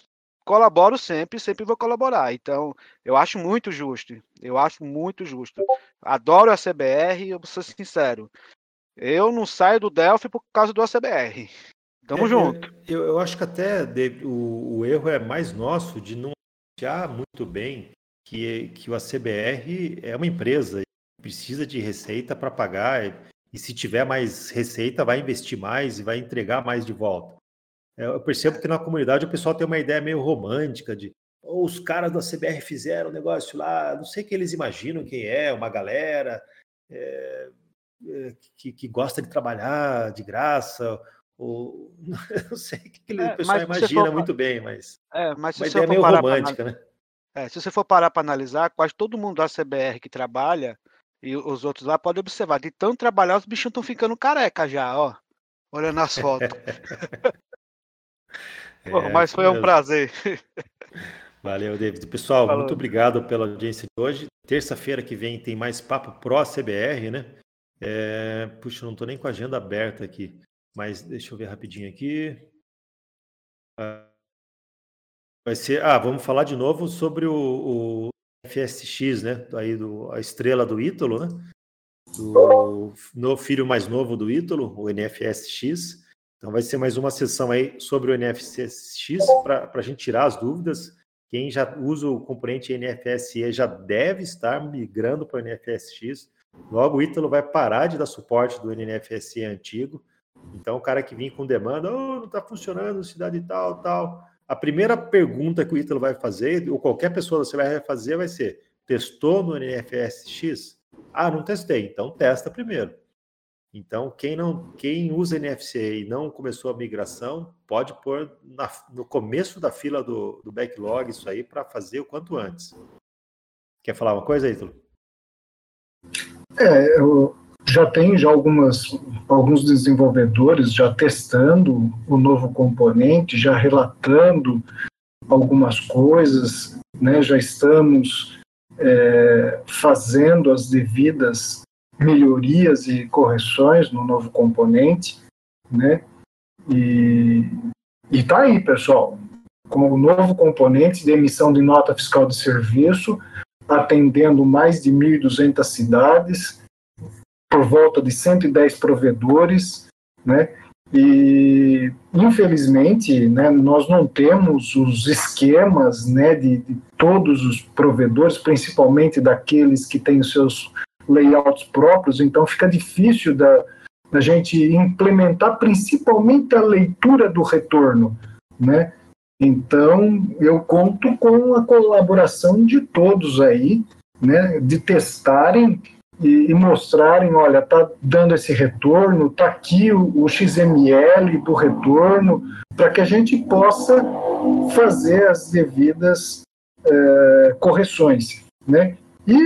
colaboro sempre, sempre vou colaborar. Então, eu acho muito justo. Eu acho muito justo. Adoro a CBR, eu vou ser sincero. Eu não saio do Delphi por causa do ACBR. Tamo é, junto. Eu, eu, acho que até o, o, erro é mais nosso de não achar muito bem que, que o ACBR é uma empresa precisa de receita para pagar e se tiver mais receita vai investir mais e vai entregar mais de volta. É, eu percebo que na comunidade o pessoal tem uma ideia meio romântica de oh, os caras da CBR fizeram um negócio lá, não sei que eles imaginam quem é, uma galera é, é, que, que, gosta de trabalhar de graça, ou não sei o que, é, o pessoal imagina for, muito bem, mas, é, mas uma ideia meio romântica, né? É, se você for parar para analisar, quase todo mundo da CBR que trabalha e os outros lá podem observar, de tanto trabalhar, os bichinhos estão ficando careca já, ó. Olhando as fotos. É, mas foi um prazer. Valeu, David. Pessoal, Falou. muito obrigado pela audiência de hoje. Terça-feira que vem tem mais Papo Pro CBR, né? É... Puxa, não estou nem com a agenda aberta aqui, mas deixa eu ver rapidinho aqui. Ah, vai ser. Ah, vamos falar de novo sobre o, o FSX, né? Aí do, a estrela do Ítalo, né? Do no filho mais novo do Ítalo, o NFSX. Então vai ser mais uma sessão aí sobre o NFCX para a gente tirar as dúvidas. Quem já usa o componente NFSE já deve estar migrando para o NFSX. Logo o Ítalo vai parar de dar suporte do NFSE antigo. Então o cara que vem com demanda, oh, não está funcionando, cidade tal, tal. A primeira pergunta que o Ítalo vai fazer, ou qualquer pessoa você vai fazer, vai ser: testou no NFSX? Ah, não testei. Então testa primeiro. Então, quem não, quem usa NFC e não começou a migração, pode pôr na, no começo da fila do, do backlog isso aí para fazer o quanto antes. Quer falar uma coisa, Ítalo? É, eu já tem já algumas, alguns desenvolvedores já testando o novo componente, já relatando algumas coisas, né? Já estamos é, fazendo as devidas melhorias e correções no novo componente, né? E está aí, pessoal, com o novo componente de emissão de nota fiscal de serviço, atendendo mais de 1.200 cidades, por volta de 110 provedores, né? E, infelizmente, né, nós não temos os esquemas né, de, de, todos os provedores, principalmente daqueles que têm os seus layouts próprios, então fica difícil da, da gente implementar principalmente a leitura do retorno. Né? Então, eu conto com a colaboração de todos aí, né, de testarem e, e mostrarem, olha, tá dando esse retorno, tá aqui o, o XML do retorno, para que a gente possa fazer as devidas é, correções, né? E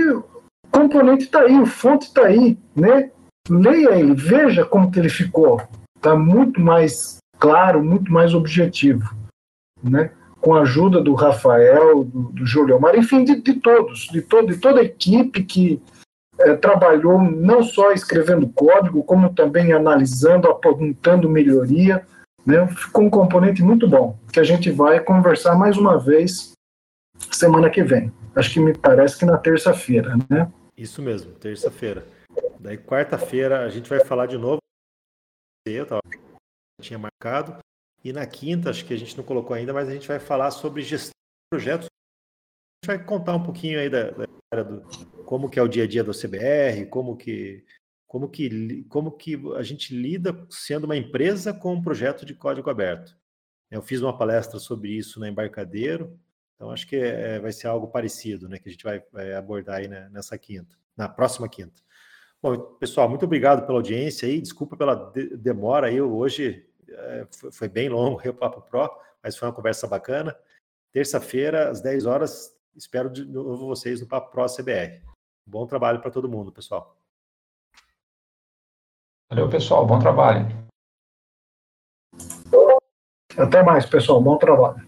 componente está aí, o fonte está aí, né? Leia ele, veja como que ele ficou, está muito mais claro, muito mais objetivo, né? Com a ajuda do Rafael, do, do Júlio Omar, enfim, de, de todos, de, todo, de toda a equipe que é, trabalhou não só escrevendo código, como também analisando, apontando melhoria. Né? Ficou um componente muito bom, que a gente vai conversar mais uma vez semana que vem. Acho que me parece que na terça-feira, né? Isso mesmo, terça-feira. Daí quarta-feira a gente vai falar de novo. Eu tava, tinha marcado. E na quinta, acho que a gente não colocou ainda, mas a gente vai falar sobre gestão de projetos. A gente vai contar um pouquinho aí da, da do, como que é o dia a dia do CBR, como que como que como que a gente lida sendo uma empresa com um projeto de código aberto. Eu fiz uma palestra sobre isso na Embarcadeiro, então acho que é, vai ser algo parecido, né, que a gente vai, vai abordar aí né, nessa quinta, na próxima quinta. Bom, pessoal, muito obrigado pela audiência aí, desculpa pela de demora aí, hoje é, foi, foi, bem longo o Papo Pro, mas foi uma conversa bacana. Terça-feira, às 10 horas, espero de novo vocês no Papo Pro CBR. Bom trabalho para todo mundo, pessoal. Valeu, pessoal. Bom trabalho. Até mais, pessoal. Bom trabalho.